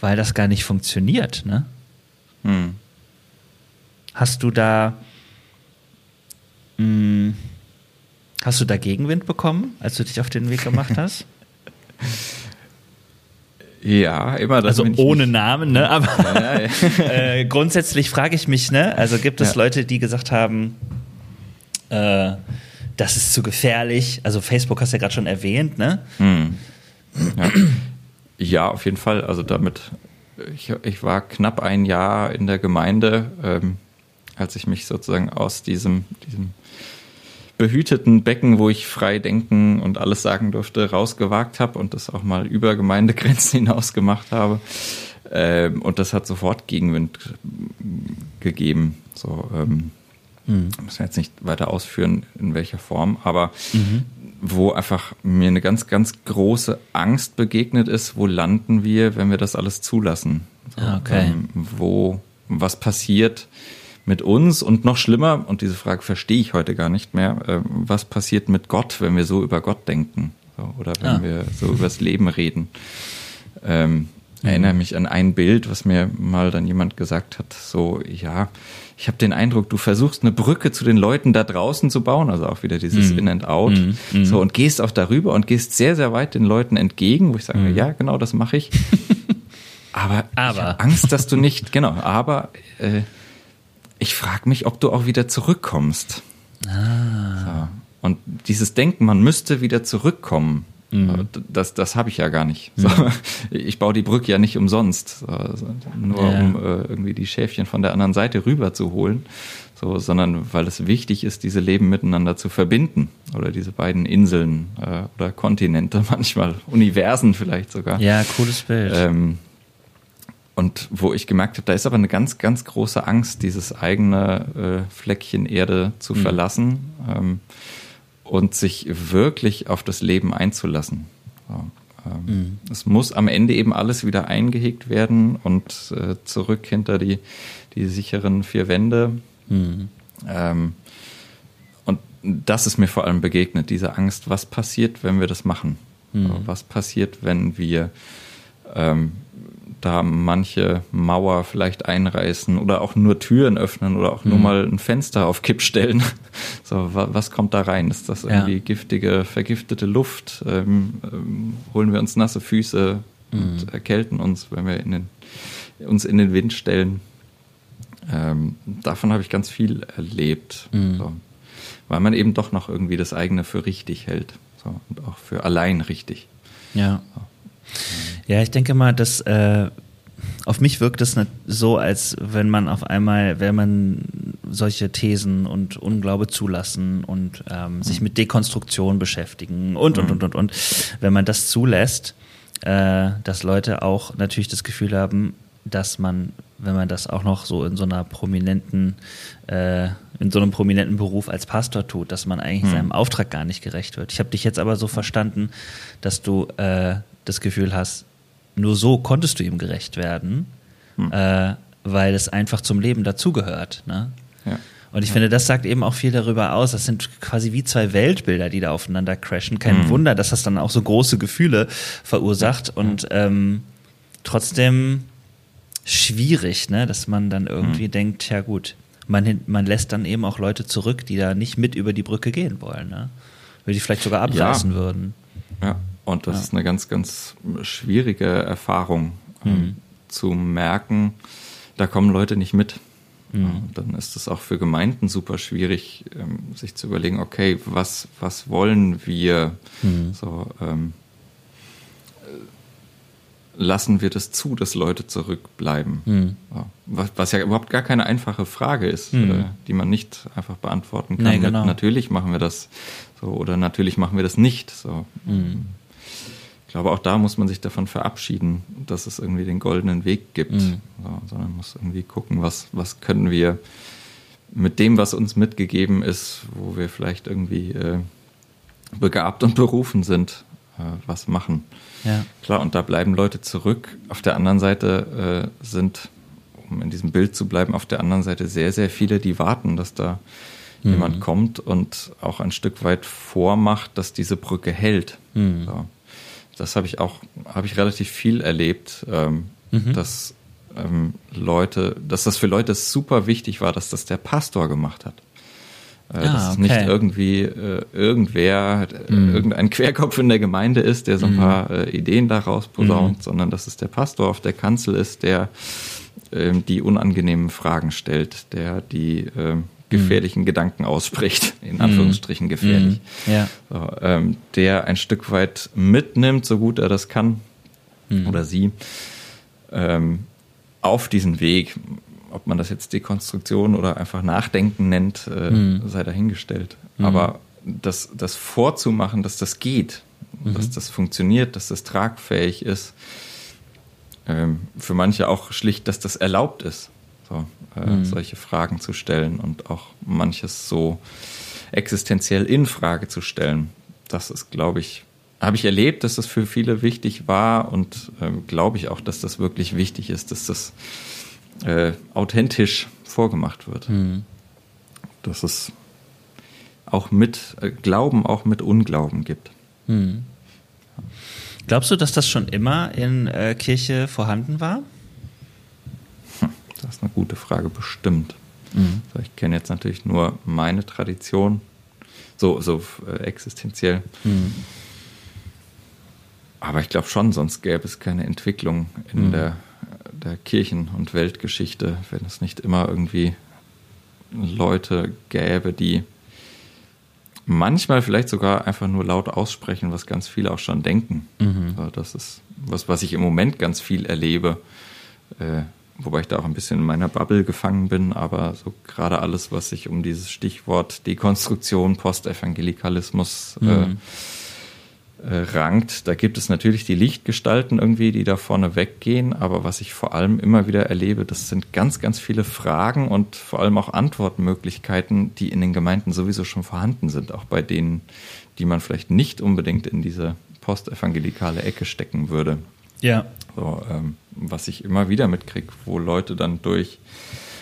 weil das gar nicht funktioniert, ne? Mhm. Hast du da mh, hm, hast du da Gegenwind bekommen, als du dich auf den Weg gemacht hast? Ja, immer das. Also ohne Namen, ne? Aber ja, ja, ja. äh, grundsätzlich frage ich mich, ne? Also gibt es Leute, die gesagt haben, äh, das ist zu gefährlich. Also Facebook hast du ja gerade schon erwähnt, ne? Hm. Ja. auf jeden Fall. Also damit, ich, ich war knapp ein Jahr in der Gemeinde. Ähm, als ich mich sozusagen aus diesem, diesem behüteten Becken, wo ich frei denken und alles sagen durfte, rausgewagt habe und das auch mal über Gemeindegrenzen hinaus gemacht habe. Ähm, und das hat sofort Gegenwind gegeben. So, ähm, mhm. müssen wir jetzt nicht weiter ausführen, in welcher Form, aber mhm. wo einfach mir eine ganz, ganz große Angst begegnet ist, wo landen wir, wenn wir das alles zulassen? So, ah, okay. Ähm, wo, was passiert, mit uns und noch schlimmer, und diese Frage verstehe ich heute gar nicht mehr, äh, was passiert mit Gott, wenn wir so über Gott denken so, oder wenn ah. wir so über das Leben reden. Ähm, mhm. Erinnere mich an ein Bild, was mir mal dann jemand gesagt hat, so, ja, ich habe den Eindruck, du versuchst eine Brücke zu den Leuten da draußen zu bauen, also auch wieder dieses mhm. In and Out, mhm. mhm. so und gehst auch darüber und gehst sehr, sehr weit den Leuten entgegen, wo ich sage, mhm. ja, genau, das mache ich. aber, aber. Ich Angst, dass du nicht, genau, aber äh, ich frage mich, ob du auch wieder zurückkommst. Ah. So. Und dieses Denken, man müsste wieder zurückkommen, mhm. das, das habe ich ja gar nicht. So. Mhm. Ich baue die Brücke ja nicht umsonst, nur ja. um äh, irgendwie die Schäfchen von der anderen Seite rüber zu holen, so, sondern weil es wichtig ist, diese Leben miteinander zu verbinden oder diese beiden Inseln äh, oder Kontinente, manchmal Universen vielleicht sogar. Ja, cooles Bild. Ähm, und wo ich gemerkt habe, da ist aber eine ganz, ganz große Angst, dieses eigene äh, Fleckchen Erde zu mhm. verlassen ähm, und sich wirklich auf das Leben einzulassen. So, ähm, mhm. Es muss am Ende eben alles wieder eingehegt werden und äh, zurück hinter die, die sicheren vier Wände. Mhm. Ähm, und das ist mir vor allem begegnet, diese Angst, was passiert, wenn wir das machen? Mhm. Was passiert, wenn wir ähm, da manche Mauer vielleicht einreißen oder auch nur Türen öffnen oder auch nur mhm. mal ein Fenster auf Kipp stellen. So, was kommt da rein? Ist das irgendwie ja. giftige, vergiftete Luft? Ähm, ähm, holen wir uns nasse Füße und mhm. erkälten uns, wenn wir in den, uns in den Wind stellen? Ähm, davon habe ich ganz viel erlebt. Mhm. So. Weil man eben doch noch irgendwie das eigene für richtig hält. So, und auch für allein richtig. Ja. So. Ja, ich denke mal, dass äh, auf mich wirkt es so, als wenn man auf einmal, wenn man solche Thesen und Unglaube zulassen und ähm, mhm. sich mit Dekonstruktion beschäftigen und, und, mhm. und, und, und, wenn man das zulässt, äh, dass Leute auch natürlich das Gefühl haben, dass man, wenn man das auch noch so in so einer prominenten, äh, in so einem prominenten Beruf als Pastor tut, dass man eigentlich hm. seinem Auftrag gar nicht gerecht wird. Ich habe dich jetzt aber so verstanden, dass du äh, das Gefühl hast, nur so konntest du ihm gerecht werden, hm. äh, weil es einfach zum Leben dazugehört. Ne? Ja. Und ich ja. finde, das sagt eben auch viel darüber aus. Das sind quasi wie zwei Weltbilder, die da aufeinander crashen. Kein mhm. Wunder, dass das dann auch so große Gefühle verursacht ja. und ähm, trotzdem schwierig, ne? dass man dann irgendwie mhm. denkt, ja gut, man, man lässt dann eben auch Leute zurück, die da nicht mit über die Brücke gehen wollen, ne? Weil die vielleicht sogar abreißen würden. Ja, und das ja. ist eine ganz, ganz schwierige Erfahrung, ähm, mhm. zu merken, da kommen Leute nicht mit. Mhm. Dann ist es auch für Gemeinden super schwierig, ähm, sich zu überlegen, okay, was, was wollen wir? Mhm. So, ähm, lassen wir das zu, dass Leute zurückbleiben? Mhm. Was, was, ja überhaupt gar keine einfache Frage ist, mhm. äh, die man nicht einfach beantworten kann. Nee, genau. Natürlich machen wir das so oder natürlich machen wir das nicht. So. Mhm ich glaube, auch da muss man sich davon verabschieden, dass es irgendwie den goldenen Weg gibt, mhm. so, sondern muss irgendwie gucken, was, was können wir mit dem, was uns mitgegeben ist, wo wir vielleicht irgendwie äh, begabt und berufen sind, äh, was machen. Ja. Klar, und da bleiben Leute zurück. Auf der anderen Seite äh, sind, um in diesem Bild zu bleiben, auf der anderen Seite sehr, sehr viele, die warten, dass da mhm. jemand kommt und auch ein Stück weit vormacht, dass diese Brücke hält. Mhm. So das habe ich auch, habe ich relativ viel erlebt, ähm, mhm. dass ähm, Leute, dass das für Leute super wichtig war, dass das der Pastor gemacht hat. Äh, ah, dass es okay. nicht irgendwie äh, irgendwer, äh, mhm. irgendein Querkopf in der Gemeinde ist, der so ein mhm. paar äh, Ideen daraus posaunt, mhm. sondern dass es der Pastor auf der Kanzel ist, der ähm, die unangenehmen Fragen stellt, der die ähm, gefährlichen mhm. Gedanken ausspricht, in mhm. Anführungsstrichen gefährlich, mhm. ja. so, ähm, der ein Stück weit mitnimmt, so gut er das kann, mhm. oder sie, ähm, auf diesen Weg, ob man das jetzt Dekonstruktion oder einfach Nachdenken nennt, äh, mhm. sei dahingestellt. Aber das, das vorzumachen, dass das geht, mhm. dass das funktioniert, dass das tragfähig ist. Ähm, für manche auch schlicht, dass das erlaubt ist, so, äh, mhm. solche Fragen zu stellen und auch manches so existenziell in Frage zu stellen. Das ist, glaube ich, habe ich erlebt, dass das für viele wichtig war und äh, glaube ich auch, dass das wirklich wichtig ist, dass das äh, authentisch vorgemacht wird. Mhm. Dass es auch mit äh, Glauben, auch mit Unglauben gibt. Mhm. Glaubst du, dass das schon immer in äh, Kirche vorhanden war? Das ist eine gute Frage, bestimmt. Mhm. Ich kenne jetzt natürlich nur meine Tradition, so, so äh, existenziell. Mhm. Aber ich glaube schon, sonst gäbe es keine Entwicklung in mhm. der, der Kirchen- und Weltgeschichte, wenn es nicht immer irgendwie Leute gäbe, die manchmal vielleicht sogar einfach nur laut aussprechen, was ganz viele auch schon denken. Mhm. Das ist was, was ich im Moment ganz viel erlebe. Äh, wobei ich da auch ein bisschen in meiner Bubble gefangen bin, aber so gerade alles, was sich um dieses Stichwort Dekonstruktion, Postevangelikalismus äh, mhm. äh, rankt, da gibt es natürlich die Lichtgestalten irgendwie, die da vorne weggehen, aber was ich vor allem immer wieder erlebe, das sind ganz, ganz viele Fragen und vor allem auch Antwortmöglichkeiten, die in den Gemeinden sowieso schon vorhanden sind, auch bei denen, die man vielleicht nicht unbedingt in diese postevangelikale Ecke stecken würde. Ja. So, ähm, was ich immer wieder mitkriege, wo Leute dann durch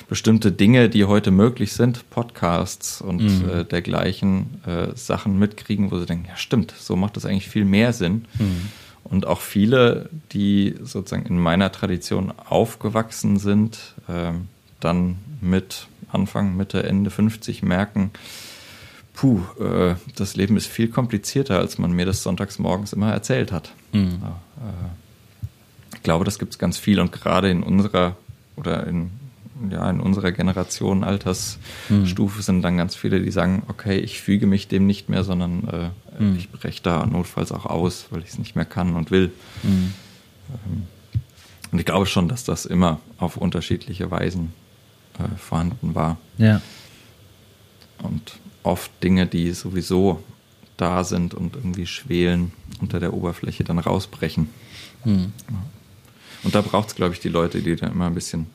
bestimmte Dinge, die heute möglich sind, Podcasts und mhm. äh, dergleichen äh, Sachen mitkriegen, wo sie denken, ja stimmt, so macht das eigentlich viel mehr Sinn. Mhm. Und auch viele, die sozusagen in meiner Tradition aufgewachsen sind, äh, dann mit Anfang, Mitte, Ende 50 merken, puh, äh, das Leben ist viel komplizierter, als man mir das sonntags morgens immer erzählt hat. Mhm. Ja, äh, ich glaube, das gibt es ganz viel und gerade in unserer oder in, ja, in unserer Generation, Altersstufe hm. sind dann ganz viele, die sagen, okay, ich füge mich dem nicht mehr, sondern äh, hm. ich breche da notfalls auch aus, weil ich es nicht mehr kann und will. Hm. Ähm, und ich glaube schon, dass das immer auf unterschiedliche Weisen äh, vorhanden war. Ja. Und oft Dinge, die sowieso da sind und irgendwie schwelen, unter der Oberfläche dann rausbrechen. Hm. Und da braucht es, glaube ich, die Leute, die da immer ein bisschen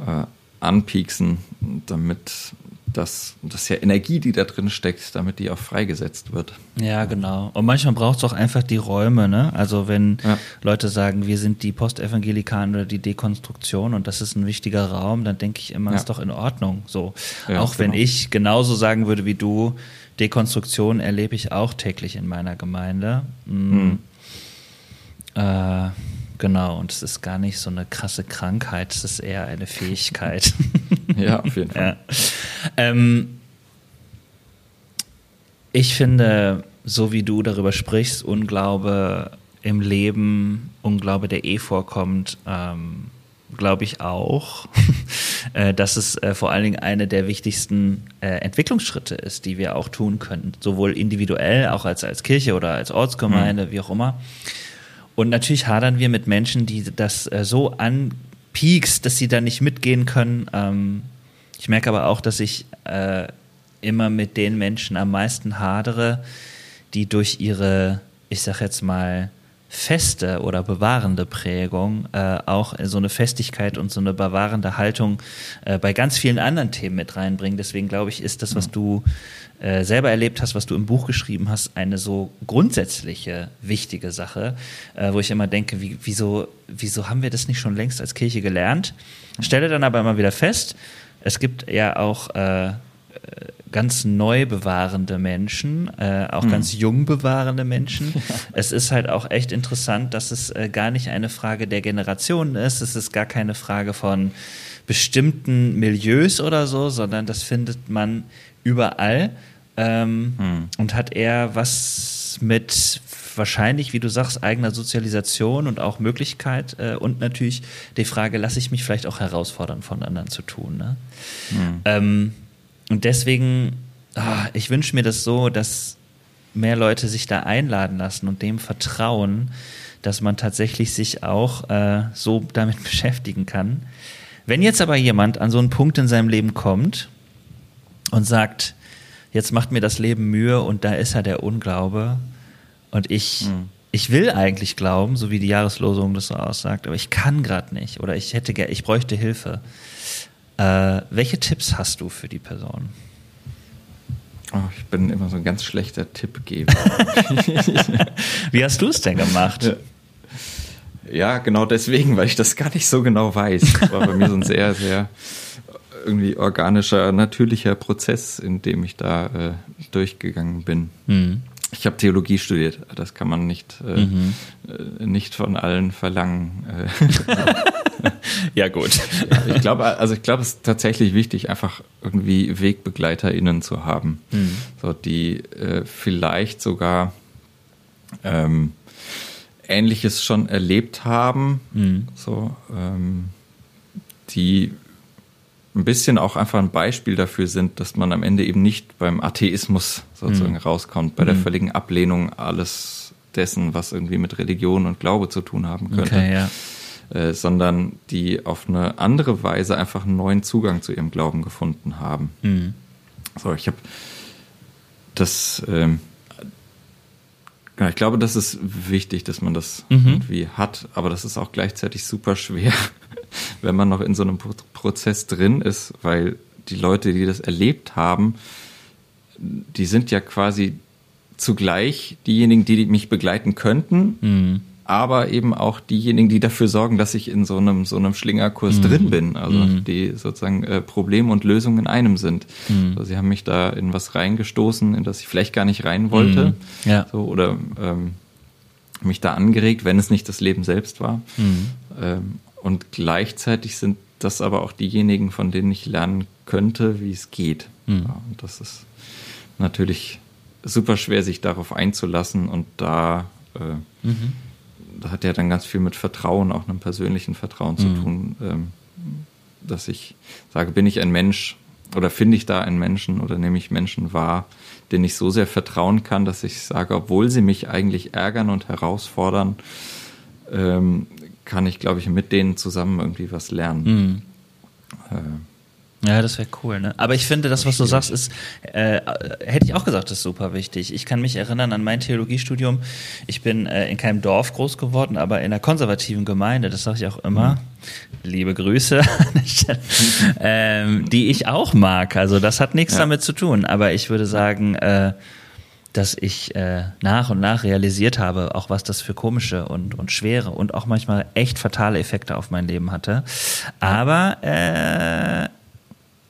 äh, anpieksen, damit das, das ist ja Energie, die da drin steckt, damit die auch freigesetzt wird. Ja, genau. Und manchmal braucht es auch einfach die Räume, ne? Also wenn ja. Leute sagen, wir sind die Postevangelikanen oder die Dekonstruktion und das ist ein wichtiger Raum, dann denke ich immer, ja. ist doch in Ordnung. So. Ja, auch wenn genau. ich genauso sagen würde wie du, Dekonstruktion erlebe ich auch täglich in meiner Gemeinde. Mhm. Äh, Genau, und es ist gar nicht so eine krasse Krankheit, es ist eher eine Fähigkeit. ja, auf jeden Fall. Ja. Ähm, ich finde, so wie du darüber sprichst, Unglaube im Leben, Unglaube, der eh vorkommt, ähm, glaube ich auch, äh, dass es äh, vor allen Dingen eine der wichtigsten äh, Entwicklungsschritte ist, die wir auch tun können, sowohl individuell, auch als, als Kirche oder als Ortsgemeinde, mhm. wie auch immer. Und natürlich hadern wir mit Menschen, die das äh, so anpiekst, dass sie da nicht mitgehen können. Ähm, ich merke aber auch, dass ich äh, immer mit den Menschen am meisten hadere, die durch ihre, ich sag jetzt mal, feste oder bewahrende Prägung äh, auch so eine Festigkeit und so eine bewahrende Haltung äh, bei ganz vielen anderen Themen mit reinbringen. Deswegen glaube ich, ist das, was du äh, selber erlebt hast, was du im Buch geschrieben hast, eine so grundsätzliche, wichtige Sache, äh, wo ich immer denke, wie, wieso, wieso haben wir das nicht schon längst als Kirche gelernt? Stelle dann aber immer wieder fest, es gibt ja auch äh, ganz neu bewahrende Menschen, äh, auch mhm. ganz jung bewahrende Menschen. Es ist halt auch echt interessant, dass es äh, gar nicht eine Frage der Generation ist. Es ist gar keine Frage von bestimmten Milieus oder so, sondern das findet man überall ähm, mhm. und hat eher was mit wahrscheinlich, wie du sagst, eigener Sozialisation und auch Möglichkeit äh, und natürlich die Frage, lasse ich mich vielleicht auch herausfordern, von anderen zu tun. Ne? Mhm. Ähm, und deswegen, ah, ich wünsche mir das so, dass mehr Leute sich da einladen lassen und dem vertrauen, dass man tatsächlich sich auch äh, so damit beschäftigen kann. Wenn jetzt aber jemand an so einen Punkt in seinem Leben kommt und sagt, jetzt macht mir das Leben Mühe und da ist ja der Unglaube. Und ich, mhm. ich will eigentlich glauben, so wie die Jahreslosung das so aussagt, aber ich kann gerade nicht oder ich hätte, ich bräuchte Hilfe. Äh, welche Tipps hast du für die Person? Oh, ich bin immer so ein ganz schlechter Tippgeber. Wie hast du es denn gemacht? Ja. ja. genau deswegen, weil ich das gar nicht so genau weiß. Das war bei mir so ein sehr, sehr irgendwie organischer, natürlicher Prozess, in dem ich da äh, durchgegangen bin. Mhm. Ich habe Theologie studiert, das kann man nicht, äh, mhm. äh, nicht von allen verlangen. ja, gut. ich glaube, also ich glaube, es ist tatsächlich wichtig, einfach irgendwie WegbegleiterInnen zu haben, mhm. so, die äh, vielleicht sogar ähm, Ähnliches schon erlebt haben, mhm. so, ähm, die ein bisschen auch einfach ein Beispiel dafür sind, dass man am Ende eben nicht beim Atheismus sozusagen mhm. rauskommt, bei der mhm. völligen Ablehnung alles dessen, was irgendwie mit Religion und Glaube zu tun haben könnte. Okay, ja. Äh, sondern die auf eine andere Weise einfach einen neuen Zugang zu ihrem Glauben gefunden haben. Mhm. So, ich habe das, ähm, ich glaube, das ist wichtig, dass man das mhm. irgendwie hat, aber das ist auch gleichzeitig super schwer, wenn man noch in so einem Prozess drin ist, weil die Leute, die das erlebt haben, die sind ja quasi zugleich diejenigen, die mich begleiten könnten, mhm. aber eben auch diejenigen, die dafür sorgen, dass ich in so einem so einem Schlingerkurs mhm. drin bin, also mhm. die sozusagen äh, Probleme und Lösungen in einem sind. Mhm. Also sie haben mich da in was reingestoßen, in das ich vielleicht gar nicht rein wollte, mhm. ja. so oder ähm, mich da angeregt, wenn es nicht das Leben selbst war. Mhm. Ähm, und gleichzeitig sind das aber auch diejenigen, von denen ich lernen könnte, wie es geht. Mhm. Ja, und das ist natürlich super schwer, sich darauf einzulassen. Und da, äh, mhm. da hat ja dann ganz viel mit Vertrauen, auch einem persönlichen Vertrauen mhm. zu tun, ähm, dass ich sage, bin ich ein Mensch oder finde ich da einen Menschen oder nehme ich Menschen wahr, denen ich so sehr vertrauen kann, dass ich sage, obwohl sie mich eigentlich ärgern und herausfordern, ähm, kann ich, glaube ich, mit denen zusammen irgendwie was lernen. Mhm. Äh, ja, das wäre cool, ne? Aber ich finde, das, was du sagst, ist, äh, hätte ich auch gesagt, ist super wichtig. Ich kann mich erinnern an mein Theologiestudium. Ich bin äh, in keinem Dorf groß geworden, aber in einer konservativen Gemeinde, das sage ich auch immer. Mhm. Liebe Grüße, ähm, die ich auch mag. Also das hat nichts ja. damit zu tun. Aber ich würde sagen, äh, dass ich äh, nach und nach realisiert habe, auch was das für komische und, und schwere und auch manchmal echt fatale Effekte auf mein Leben hatte. Aber äh,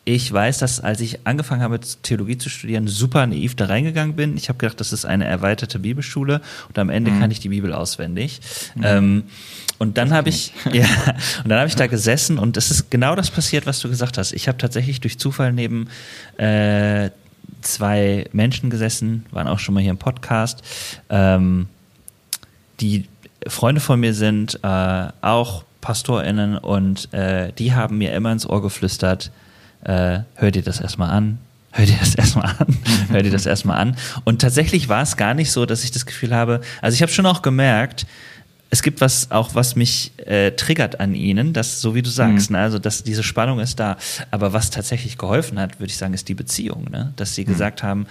ich weiß, dass als ich angefangen habe, Theologie zu studieren, super naiv da reingegangen bin. Ich habe gedacht, das ist eine erweiterte Bibelschule und am Ende mhm. kann ich die Bibel auswendig. Mhm. Ähm, und dann habe ich, ja, und dann habe ich da gesessen und es ist genau das passiert, was du gesagt hast. Ich habe tatsächlich durch Zufall neben äh, zwei Menschen gesessen, waren auch schon mal hier im Podcast, ähm, die Freunde von mir sind, äh, auch PastorInnen und äh, die haben mir immer ins Ohr geflüstert, äh, hör dir das erstmal an, hör dir das erstmal an, hör dir das erstmal an. Und tatsächlich war es gar nicht so, dass ich das Gefühl habe, also ich habe schon auch gemerkt, es gibt was auch, was mich äh, triggert an ihnen, das so wie du sagst, mhm. ne? also dass diese Spannung ist da. Aber was tatsächlich geholfen hat, würde ich sagen, ist die Beziehung, ne? dass sie mhm. gesagt haben,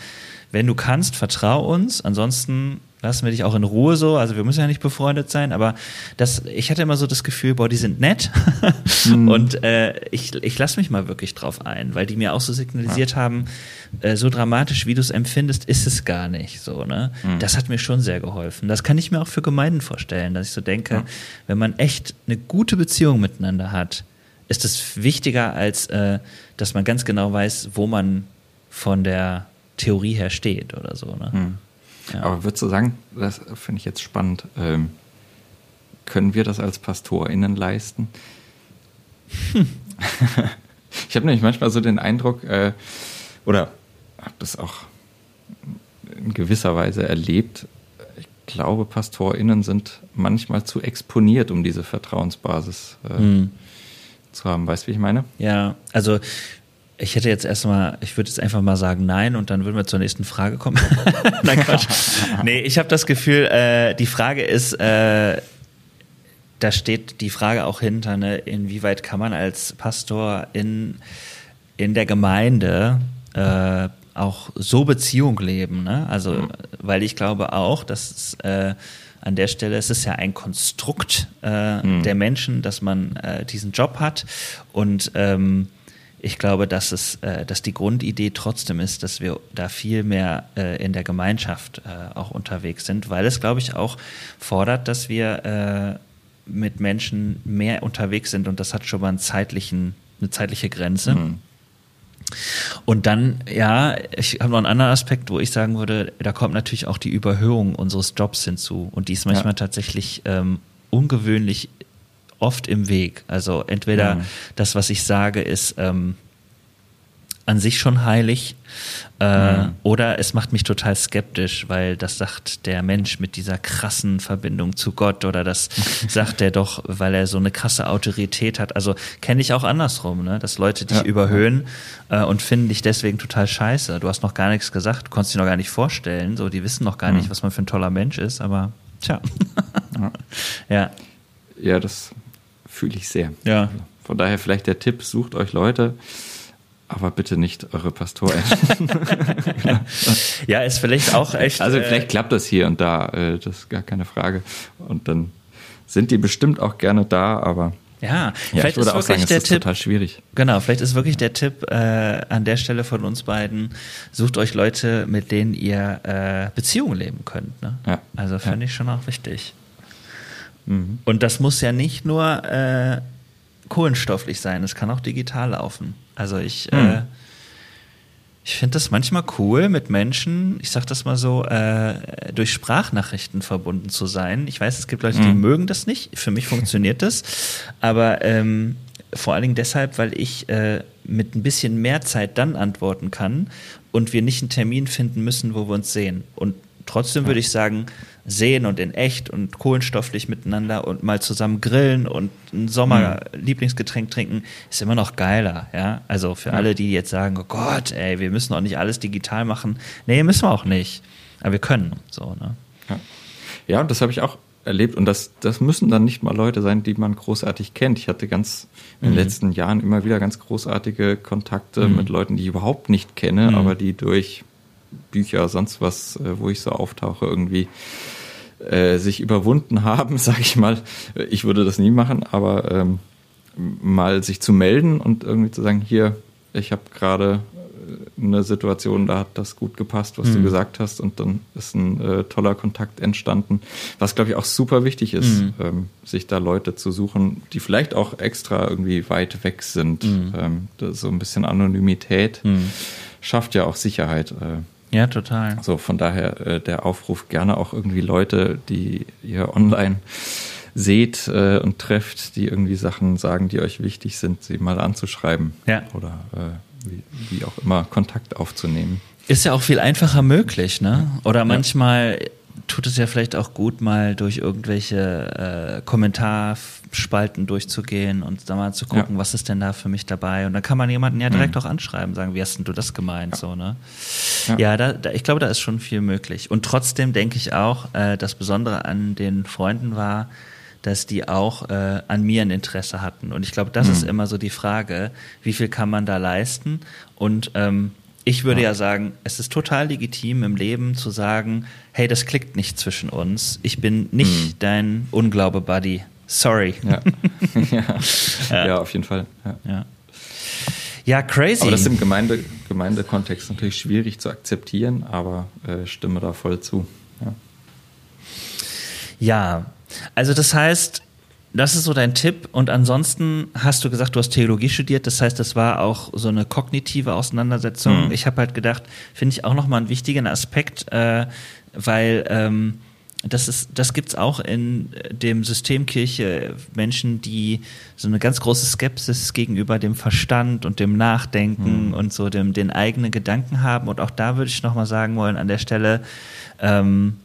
wenn du kannst, vertrau uns, ansonsten lassen wir dich auch in Ruhe so. Also wir müssen ja nicht befreundet sein, aber das, ich hatte immer so das Gefühl, boah, die sind nett mhm. und äh, ich, ich lasse mich mal wirklich drauf ein, weil die mir auch so signalisiert ja. haben, äh, so dramatisch, wie du es empfindest, ist es gar nicht so. Ne? Mhm. Das hat mir schon sehr geholfen. Das kann ich mir auch für Gemeinden vorstellen, dass ich so denke, ja. wenn man echt eine gute Beziehung miteinander hat, ist es wichtiger, als äh, dass man ganz genau weiß, wo man von der Theorie her steht oder so. Ne? Mhm. Ja. Aber würdest du sagen, das finde ich jetzt spannend, ähm, können wir das als PastorInnen leisten? Hm. ich habe nämlich manchmal so den Eindruck, äh, oder habe das auch in gewisser Weise erlebt, ich glaube, PastorInnen sind manchmal zu exponiert, um diese Vertrauensbasis äh, hm. zu haben. Weißt du, wie ich meine? Ja, also ich hätte jetzt erstmal, ich würde jetzt einfach mal sagen nein und dann würden wir zur nächsten Frage kommen. nein, Quatsch. nee, ich habe das Gefühl, äh, die Frage ist, äh, da steht die Frage auch hinter, ne, inwieweit kann man als Pastor in, in der Gemeinde äh, auch so Beziehung leben. Ne? Also, mhm. weil ich glaube auch, dass es, äh, an der Stelle es ist ja ein Konstrukt äh, mhm. der Menschen, dass man äh, diesen Job hat und ähm, ich glaube, dass es, äh, dass die Grundidee trotzdem ist, dass wir da viel mehr äh, in der Gemeinschaft äh, auch unterwegs sind, weil es, glaube ich, auch fordert, dass wir äh, mit Menschen mehr unterwegs sind und das hat schon mal einen zeitlichen, eine zeitliche Grenze. Mhm. Und dann, ja, ich habe noch einen anderen Aspekt, wo ich sagen würde, da kommt natürlich auch die Überhöhung unseres Jobs hinzu. Und die ist manchmal ja. tatsächlich ähm, ungewöhnlich oft im Weg. Also entweder mhm. das, was ich sage, ist ähm, an sich schon heilig äh, mhm. oder es macht mich total skeptisch, weil das sagt der Mensch mit dieser krassen Verbindung zu Gott oder das sagt er doch, weil er so eine krasse Autorität hat. Also kenne ich auch andersrum, ne? dass Leute dich ja. überhöhen äh, und finden dich deswegen total scheiße. Du hast noch gar nichts gesagt, du konntest dich noch gar nicht vorstellen, so die wissen noch gar mhm. nicht, was man für ein toller Mensch ist, aber tja. ja. ja. Ja, das fühle ich sehr. Ja. Von daher vielleicht der Tipp, sucht euch Leute, aber bitte nicht eure Pastoren. ja, ist vielleicht auch echt. Also vielleicht äh, klappt das hier und da, äh, das ist gar keine Frage. Und dann sind die bestimmt auch gerne da, aber ja, ja vielleicht ist wirklich sagen, der ist Tipp total schwierig. Genau, vielleicht ist wirklich der Tipp äh, an der Stelle von uns beiden: Sucht euch Leute, mit denen ihr äh, Beziehungen leben könnt. Ne? Ja. Also finde ja. ich schon auch wichtig. Mhm. Und das muss ja nicht nur äh, kohlenstofflich sein, es kann auch digital laufen. Also ich, mhm. äh, ich finde das manchmal cool, mit Menschen, ich sag das mal so, äh, durch Sprachnachrichten verbunden zu sein. Ich weiß, es gibt Leute, die mhm. mögen das nicht. Für mich funktioniert das. Aber ähm, vor allen Dingen deshalb, weil ich äh, mit ein bisschen mehr Zeit dann antworten kann und wir nicht einen Termin finden müssen, wo wir uns sehen. Und trotzdem würde ich sagen, sehen und in echt und kohlenstofflich miteinander und mal zusammen grillen und ein Sommer-Lieblingsgetränk trinken, ist immer noch geiler, ja. Also für ja. alle, die jetzt sagen, oh Gott, ey, wir müssen auch nicht alles digital machen. Nee, müssen wir auch nicht. Aber wir können, so, ne? Ja, ja und das habe ich auch erlebt und das, das müssen dann nicht mal Leute sein, die man großartig kennt. Ich hatte ganz in den mhm. letzten Jahren immer wieder ganz großartige Kontakte mhm. mit Leuten, die ich überhaupt nicht kenne, mhm. aber die durch Bücher, sonst was, äh, wo ich so auftauche, irgendwie äh, sich überwunden haben, sage ich mal. Ich würde das nie machen, aber ähm, mal sich zu melden und irgendwie zu sagen, hier, ich habe gerade äh, eine Situation, da hat das gut gepasst, was mhm. du gesagt hast, und dann ist ein äh, toller Kontakt entstanden. Was, glaube ich, auch super wichtig ist, mhm. ähm, sich da Leute zu suchen, die vielleicht auch extra irgendwie weit weg sind. Mhm. Ähm, so ein bisschen Anonymität mhm. schafft ja auch Sicherheit. Äh, ja, total. So, von daher äh, der Aufruf gerne auch irgendwie Leute, die ihr online seht äh, und trefft, die irgendwie Sachen sagen, die euch wichtig sind, sie mal anzuschreiben. Ja. Oder äh, wie, wie auch immer Kontakt aufzunehmen. Ist ja auch viel einfacher möglich, ne? Oder manchmal tut es ja vielleicht auch gut, mal durch irgendwelche äh, Kommentarspalten durchzugehen und da mal zu gucken, ja. was ist denn da für mich dabei. Und dann kann man jemanden ja direkt mhm. auch anschreiben, sagen, wie hast denn du das gemeint? Ja. So, ne? Ja, ja da, da, ich glaube, da ist schon viel möglich. Und trotzdem denke ich auch, äh, das Besondere an den Freunden war, dass die auch äh, an mir ein Interesse hatten. Und ich glaube, das mhm. ist immer so die Frage, wie viel kann man da leisten? Und ähm, ich würde ja. ja. sagen, es ist total legitim im Leben zu sagen, hey, das klickt nicht zwischen uns. Ich bin nicht hm. dein Unglaube-Buddy. Sorry. Ja. ja. ja. auf jeden Fall. Ja. ja. crazy. Aber das ist im Gemeinde, Gemeindekontext natürlich schwierig zu akzeptieren, aber äh, stimme da voll zu. Ja, also das heißt, das ist so dein Tipp. Und ansonsten hast du gesagt, du hast Theologie studiert. Das heißt, das war auch so eine kognitive Auseinandersetzung. Mhm. Ich habe halt gedacht, finde ich auch nochmal einen wichtigen Aspekt, äh, weil ähm, das ist, das gibt's auch in dem System Kirche Menschen, die so eine ganz große Skepsis gegenüber dem Verstand und dem Nachdenken mhm. und so dem den eigenen Gedanken haben. Und auch da würde ich nochmal sagen wollen an der Stelle, ähm,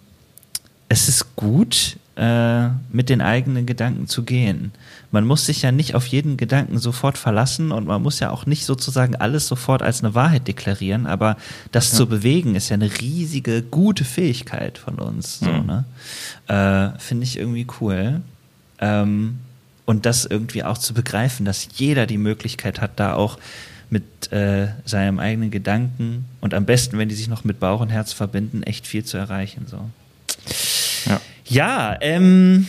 es ist gut, äh, mit den eigenen Gedanken zu gehen. Man muss sich ja nicht auf jeden Gedanken sofort verlassen und man muss ja auch nicht sozusagen alles sofort als eine Wahrheit deklarieren, aber das ja. zu bewegen ist ja eine riesige, gute Fähigkeit von uns. So, mhm. ne? äh, Finde ich irgendwie cool. Ähm, und das irgendwie auch zu begreifen, dass jeder die Möglichkeit hat, da auch mit äh, seinem eigenen Gedanken und am besten, wenn die sich noch mit Bauch und Herz verbinden, echt viel zu erreichen. So. Ja, ja ähm,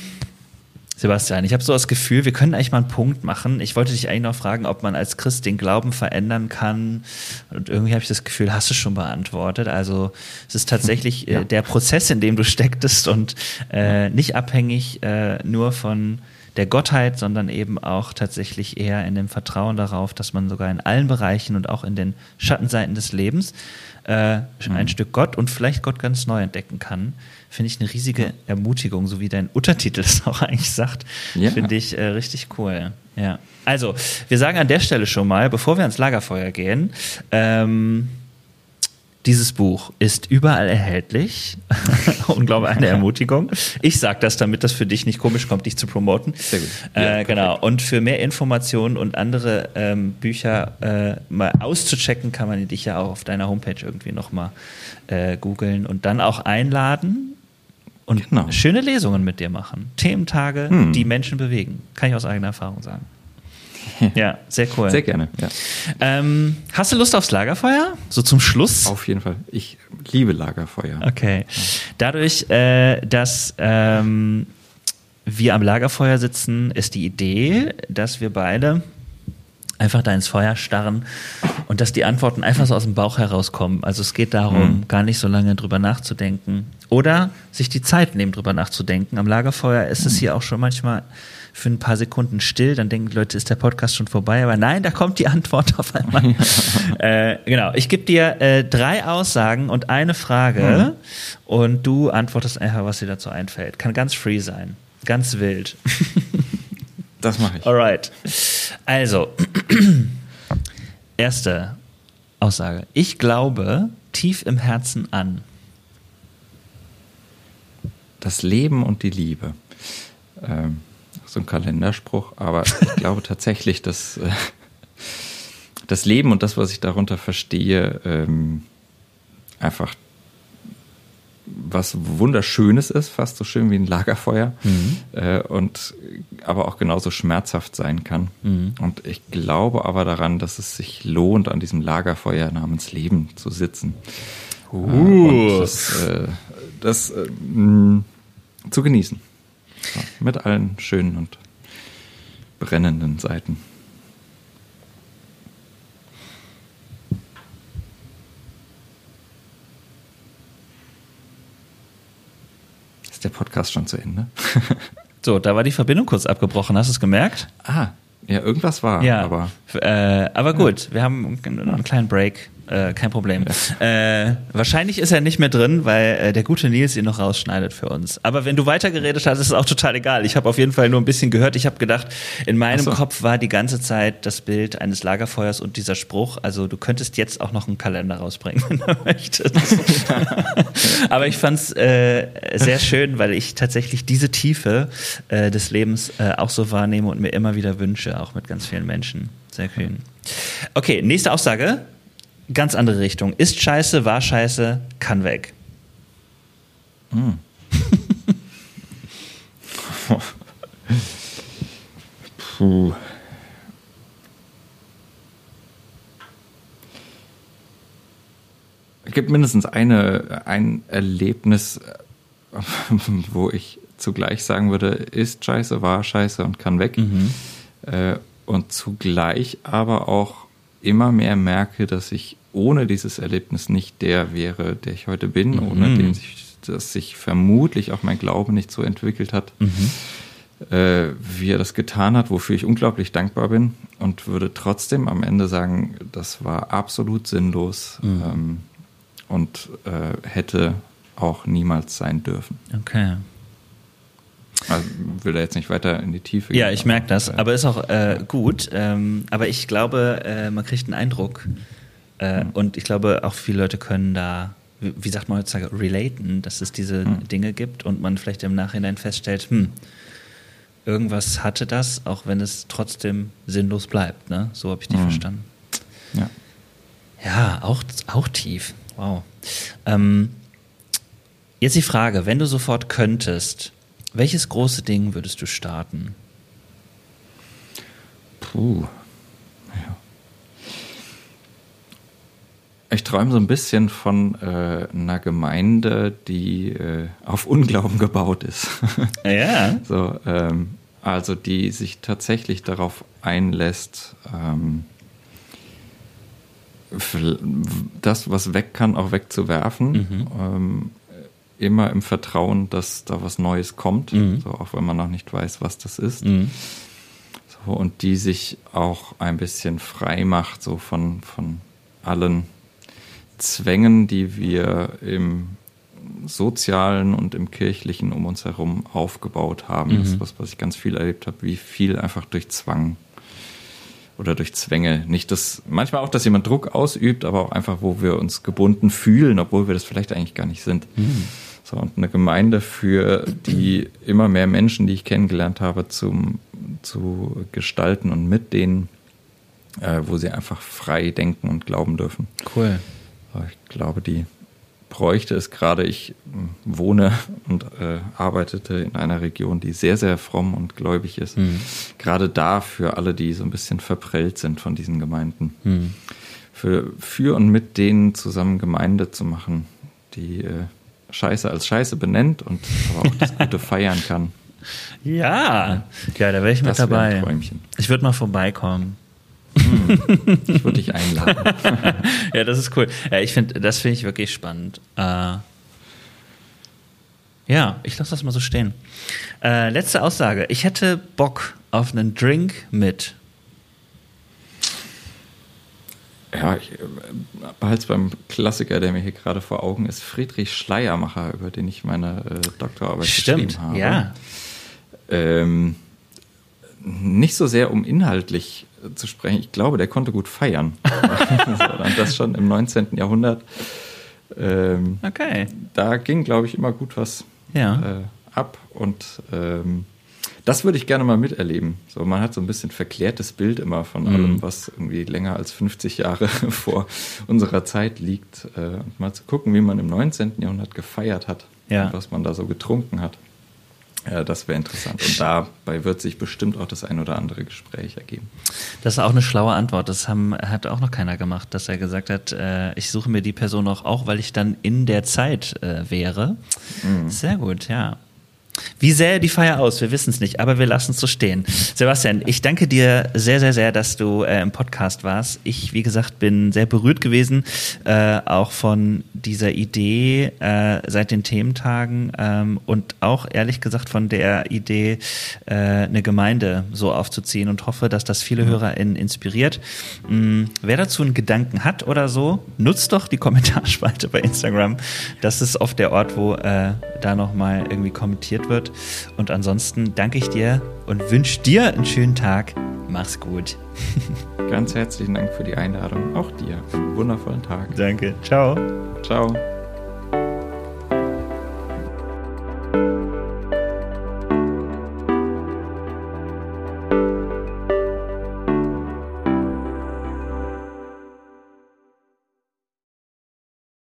Sebastian, ich habe so das Gefühl, wir können eigentlich mal einen Punkt machen. Ich wollte dich eigentlich noch fragen, ob man als Christ den Glauben verändern kann. Und irgendwie habe ich das Gefühl, hast du schon beantwortet. Also es ist tatsächlich äh, ja. der Prozess, in dem du stecktest und äh, nicht abhängig äh, nur von der Gottheit, sondern eben auch tatsächlich eher in dem Vertrauen darauf, dass man sogar in allen Bereichen und auch in den Schattenseiten des Lebens äh, mhm. ein Stück Gott und vielleicht Gott ganz neu entdecken kann finde ich eine riesige Ermutigung, so wie dein Untertitel es auch eigentlich sagt. Ja. Finde ich äh, richtig cool. Ja. Also, wir sagen an der Stelle schon mal, bevor wir ans Lagerfeuer gehen, ähm, dieses Buch ist überall erhältlich. Unglaublich eine Ermutigung. Ich sage das, damit das für dich nicht komisch kommt, dich zu promoten. Sehr gut. Ja, äh, genau. Und für mehr Informationen und andere ähm, Bücher äh, mal auszuchecken, kann man dich ja auch auf deiner Homepage irgendwie nochmal äh, googeln und dann auch einladen und genau. schöne Lesungen mit dir machen. Thementage, hm. die Menschen bewegen. Kann ich aus eigener Erfahrung sagen. Ja, sehr cool. Sehr gerne. Ja. Ähm, hast du Lust aufs Lagerfeuer? So zum Schluss? Auf jeden Fall. Ich liebe Lagerfeuer. Okay. Dadurch, äh, dass ähm, wir am Lagerfeuer sitzen, ist die Idee, dass wir beide einfach da ins Feuer starren und dass die Antworten einfach so aus dem Bauch herauskommen. Also es geht darum, mhm. gar nicht so lange drüber nachzudenken oder sich die Zeit nehmen, drüber nachzudenken. Am Lagerfeuer ist es hier auch schon manchmal für ein paar Sekunden still, dann denken die Leute, ist der Podcast schon vorbei? Aber nein, da kommt die Antwort auf einmal. äh, genau, ich gebe dir äh, drei Aussagen und eine Frage mhm. und du antwortest einfach, was dir dazu einfällt. Kann ganz free sein, ganz wild. Das mache ich. Alright. Also, erste Aussage. Ich glaube tief im Herzen an. Das Leben und die Liebe. Ähm, so ein Kalenderspruch, aber ich glaube tatsächlich, dass äh, das Leben und das, was ich darunter verstehe, ähm, einfach was Wunderschönes ist, fast so schön wie ein Lagerfeuer mhm. äh, und aber auch genauso schmerzhaft sein kann. Mhm. Und ich glaube aber daran, dass es sich lohnt, an diesem Lagerfeuer namens Leben zu sitzen. Uh. Äh, und das, äh, das mh, zu genießen. Mit allen schönen und brennenden Seiten. ist der Podcast schon zu Ende. so, da war die Verbindung kurz abgebrochen. Hast du es gemerkt? Ah, ja, irgendwas war. Ja, aber, äh, aber gut, ja. wir haben einen kleinen Break äh, kein Problem. Äh, wahrscheinlich ist er nicht mehr drin, weil äh, der gute Nils ihn noch rausschneidet für uns. Aber wenn du weitergeredet hast, ist es auch total egal. Ich habe auf jeden Fall nur ein bisschen gehört. Ich habe gedacht, in meinem so. Kopf war die ganze Zeit das Bild eines Lagerfeuers und dieser Spruch. Also du könntest jetzt auch noch einen Kalender rausbringen, wenn du möchtest. Aber ich fand es äh, sehr schön, weil ich tatsächlich diese Tiefe äh, des Lebens äh, auch so wahrnehme und mir immer wieder wünsche, auch mit ganz vielen Menschen. Sehr schön. Okay, nächste Aussage ganz andere Richtung. Ist scheiße, war scheiße, kann weg. Hm. Puh. Es gibt mindestens eine, ein Erlebnis, wo ich zugleich sagen würde, ist scheiße, war scheiße und kann weg. Mhm. Äh, und zugleich aber auch immer mehr merke, dass ich ohne dieses Erlebnis nicht der wäre, der ich heute bin, mhm. ohne den sich, dass sich vermutlich auch mein Glaube nicht so entwickelt hat, mhm. äh, wie er das getan hat, wofür ich unglaublich dankbar bin und würde trotzdem am Ende sagen, das war absolut sinnlos mhm. ähm, und äh, hätte auch niemals sein dürfen. Okay. Also will da jetzt nicht weiter in die Tiefe gehen. Ja, ich merke das, aber ist auch äh, gut. Ähm, aber ich glaube, äh, man kriegt einen Eindruck, äh, mhm. Und ich glaube, auch viele Leute können da, wie sagt man heutzutage, relaten, dass es diese mhm. Dinge gibt und man vielleicht im Nachhinein feststellt, hm, irgendwas hatte das, auch wenn es trotzdem sinnlos bleibt. Ne? So habe ich dich mhm. verstanden. Ja. Ja, auch, auch tief. Wow. Ähm, jetzt die Frage, wenn du sofort könntest, welches große Ding würdest du starten? Puh. Träume so ein bisschen von äh, einer Gemeinde, die äh, auf Unglauben gebaut ist. Ja. so, ähm, also die sich tatsächlich darauf einlässt, ähm, das, was weg kann, auch wegzuwerfen. Mhm. Ähm, immer im Vertrauen, dass da was Neues kommt, mhm. so, auch wenn man noch nicht weiß, was das ist. Mhm. So, und die sich auch ein bisschen frei macht, so von, von allen Zwängen, die wir im sozialen und im kirchlichen um uns herum aufgebaut haben. Mhm. Das ist was, was ich ganz viel erlebt habe, wie viel einfach durch Zwang oder durch Zwänge. Nicht das, manchmal auch, dass jemand Druck ausübt, aber auch einfach, wo wir uns gebunden fühlen, obwohl wir das vielleicht eigentlich gar nicht sind. Mhm. So, und eine Gemeinde für die immer mehr Menschen, die ich kennengelernt habe, zum, zu gestalten und mit denen, äh, wo sie einfach frei denken und glauben dürfen. Cool. Ich glaube, die bräuchte es gerade. Ich hm, wohne und äh, arbeitete in einer Region, die sehr, sehr fromm und gläubig ist. Mhm. Gerade da für alle, die so ein bisschen verprellt sind von diesen Gemeinden. Mhm. Für, für und mit denen zusammen Gemeinde zu machen, die äh, Scheiße als Scheiße benennt und aber auch das Gute feiern kann. Ja, ja, da wäre ich mit dabei. Ich würde mal vorbeikommen. Hm, ich würde dich einladen. ja, das ist cool. Ja, ich finde, das finde ich wirklich spannend. Äh, ja, ich lasse das mal so stehen. Äh, letzte Aussage. Ich hätte Bock auf einen Drink mit Ja, ich äh, behalte es beim Klassiker, der mir hier gerade vor Augen ist, Friedrich Schleiermacher, über den ich meine äh, Doktorarbeit Stimmt, geschrieben habe. Ja. Ähm, nicht so sehr, um inhaltlich äh, zu sprechen. Ich glaube, der konnte gut feiern. und das schon im 19. Jahrhundert. Ähm, okay. Da ging, glaube ich, immer gut was ja. äh, ab. Und ähm, das würde ich gerne mal miterleben. So, man hat so ein bisschen verklärtes Bild immer von mhm. allem, was irgendwie länger als 50 Jahre vor unserer Zeit liegt. Äh, und mal zu gucken, wie man im 19. Jahrhundert gefeiert hat ja. und was man da so getrunken hat. Ja, das wäre interessant. Und dabei wird sich bestimmt auch das ein oder andere Gespräch ergeben. Das ist auch eine schlaue Antwort. Das haben, hat auch noch keiner gemacht, dass er gesagt hat, äh, ich suche mir die Person auch, auch, weil ich dann in der Zeit äh, wäre. Mhm. Sehr gut, ja. Wie sähe die Feier aus? Wir wissen es nicht, aber wir lassen es so stehen. Sebastian, ich danke dir sehr, sehr, sehr, dass du äh, im Podcast warst. Ich, wie gesagt, bin sehr berührt gewesen, äh, auch von dieser Idee äh, seit den Thementagen ähm, und auch ehrlich gesagt von der Idee, äh, eine Gemeinde so aufzuziehen und hoffe, dass das viele HörerInnen inspiriert. Ähm, wer dazu einen Gedanken hat oder so, nutzt doch die Kommentarspalte bei Instagram. Das ist oft der Ort, wo äh, da nochmal irgendwie kommentiert wird. Und ansonsten danke ich dir und wünsche dir einen schönen Tag. Mach's gut. Ganz herzlichen Dank für die Einladung. Auch dir. Einen wundervollen Tag. Danke. Ciao. Ciao.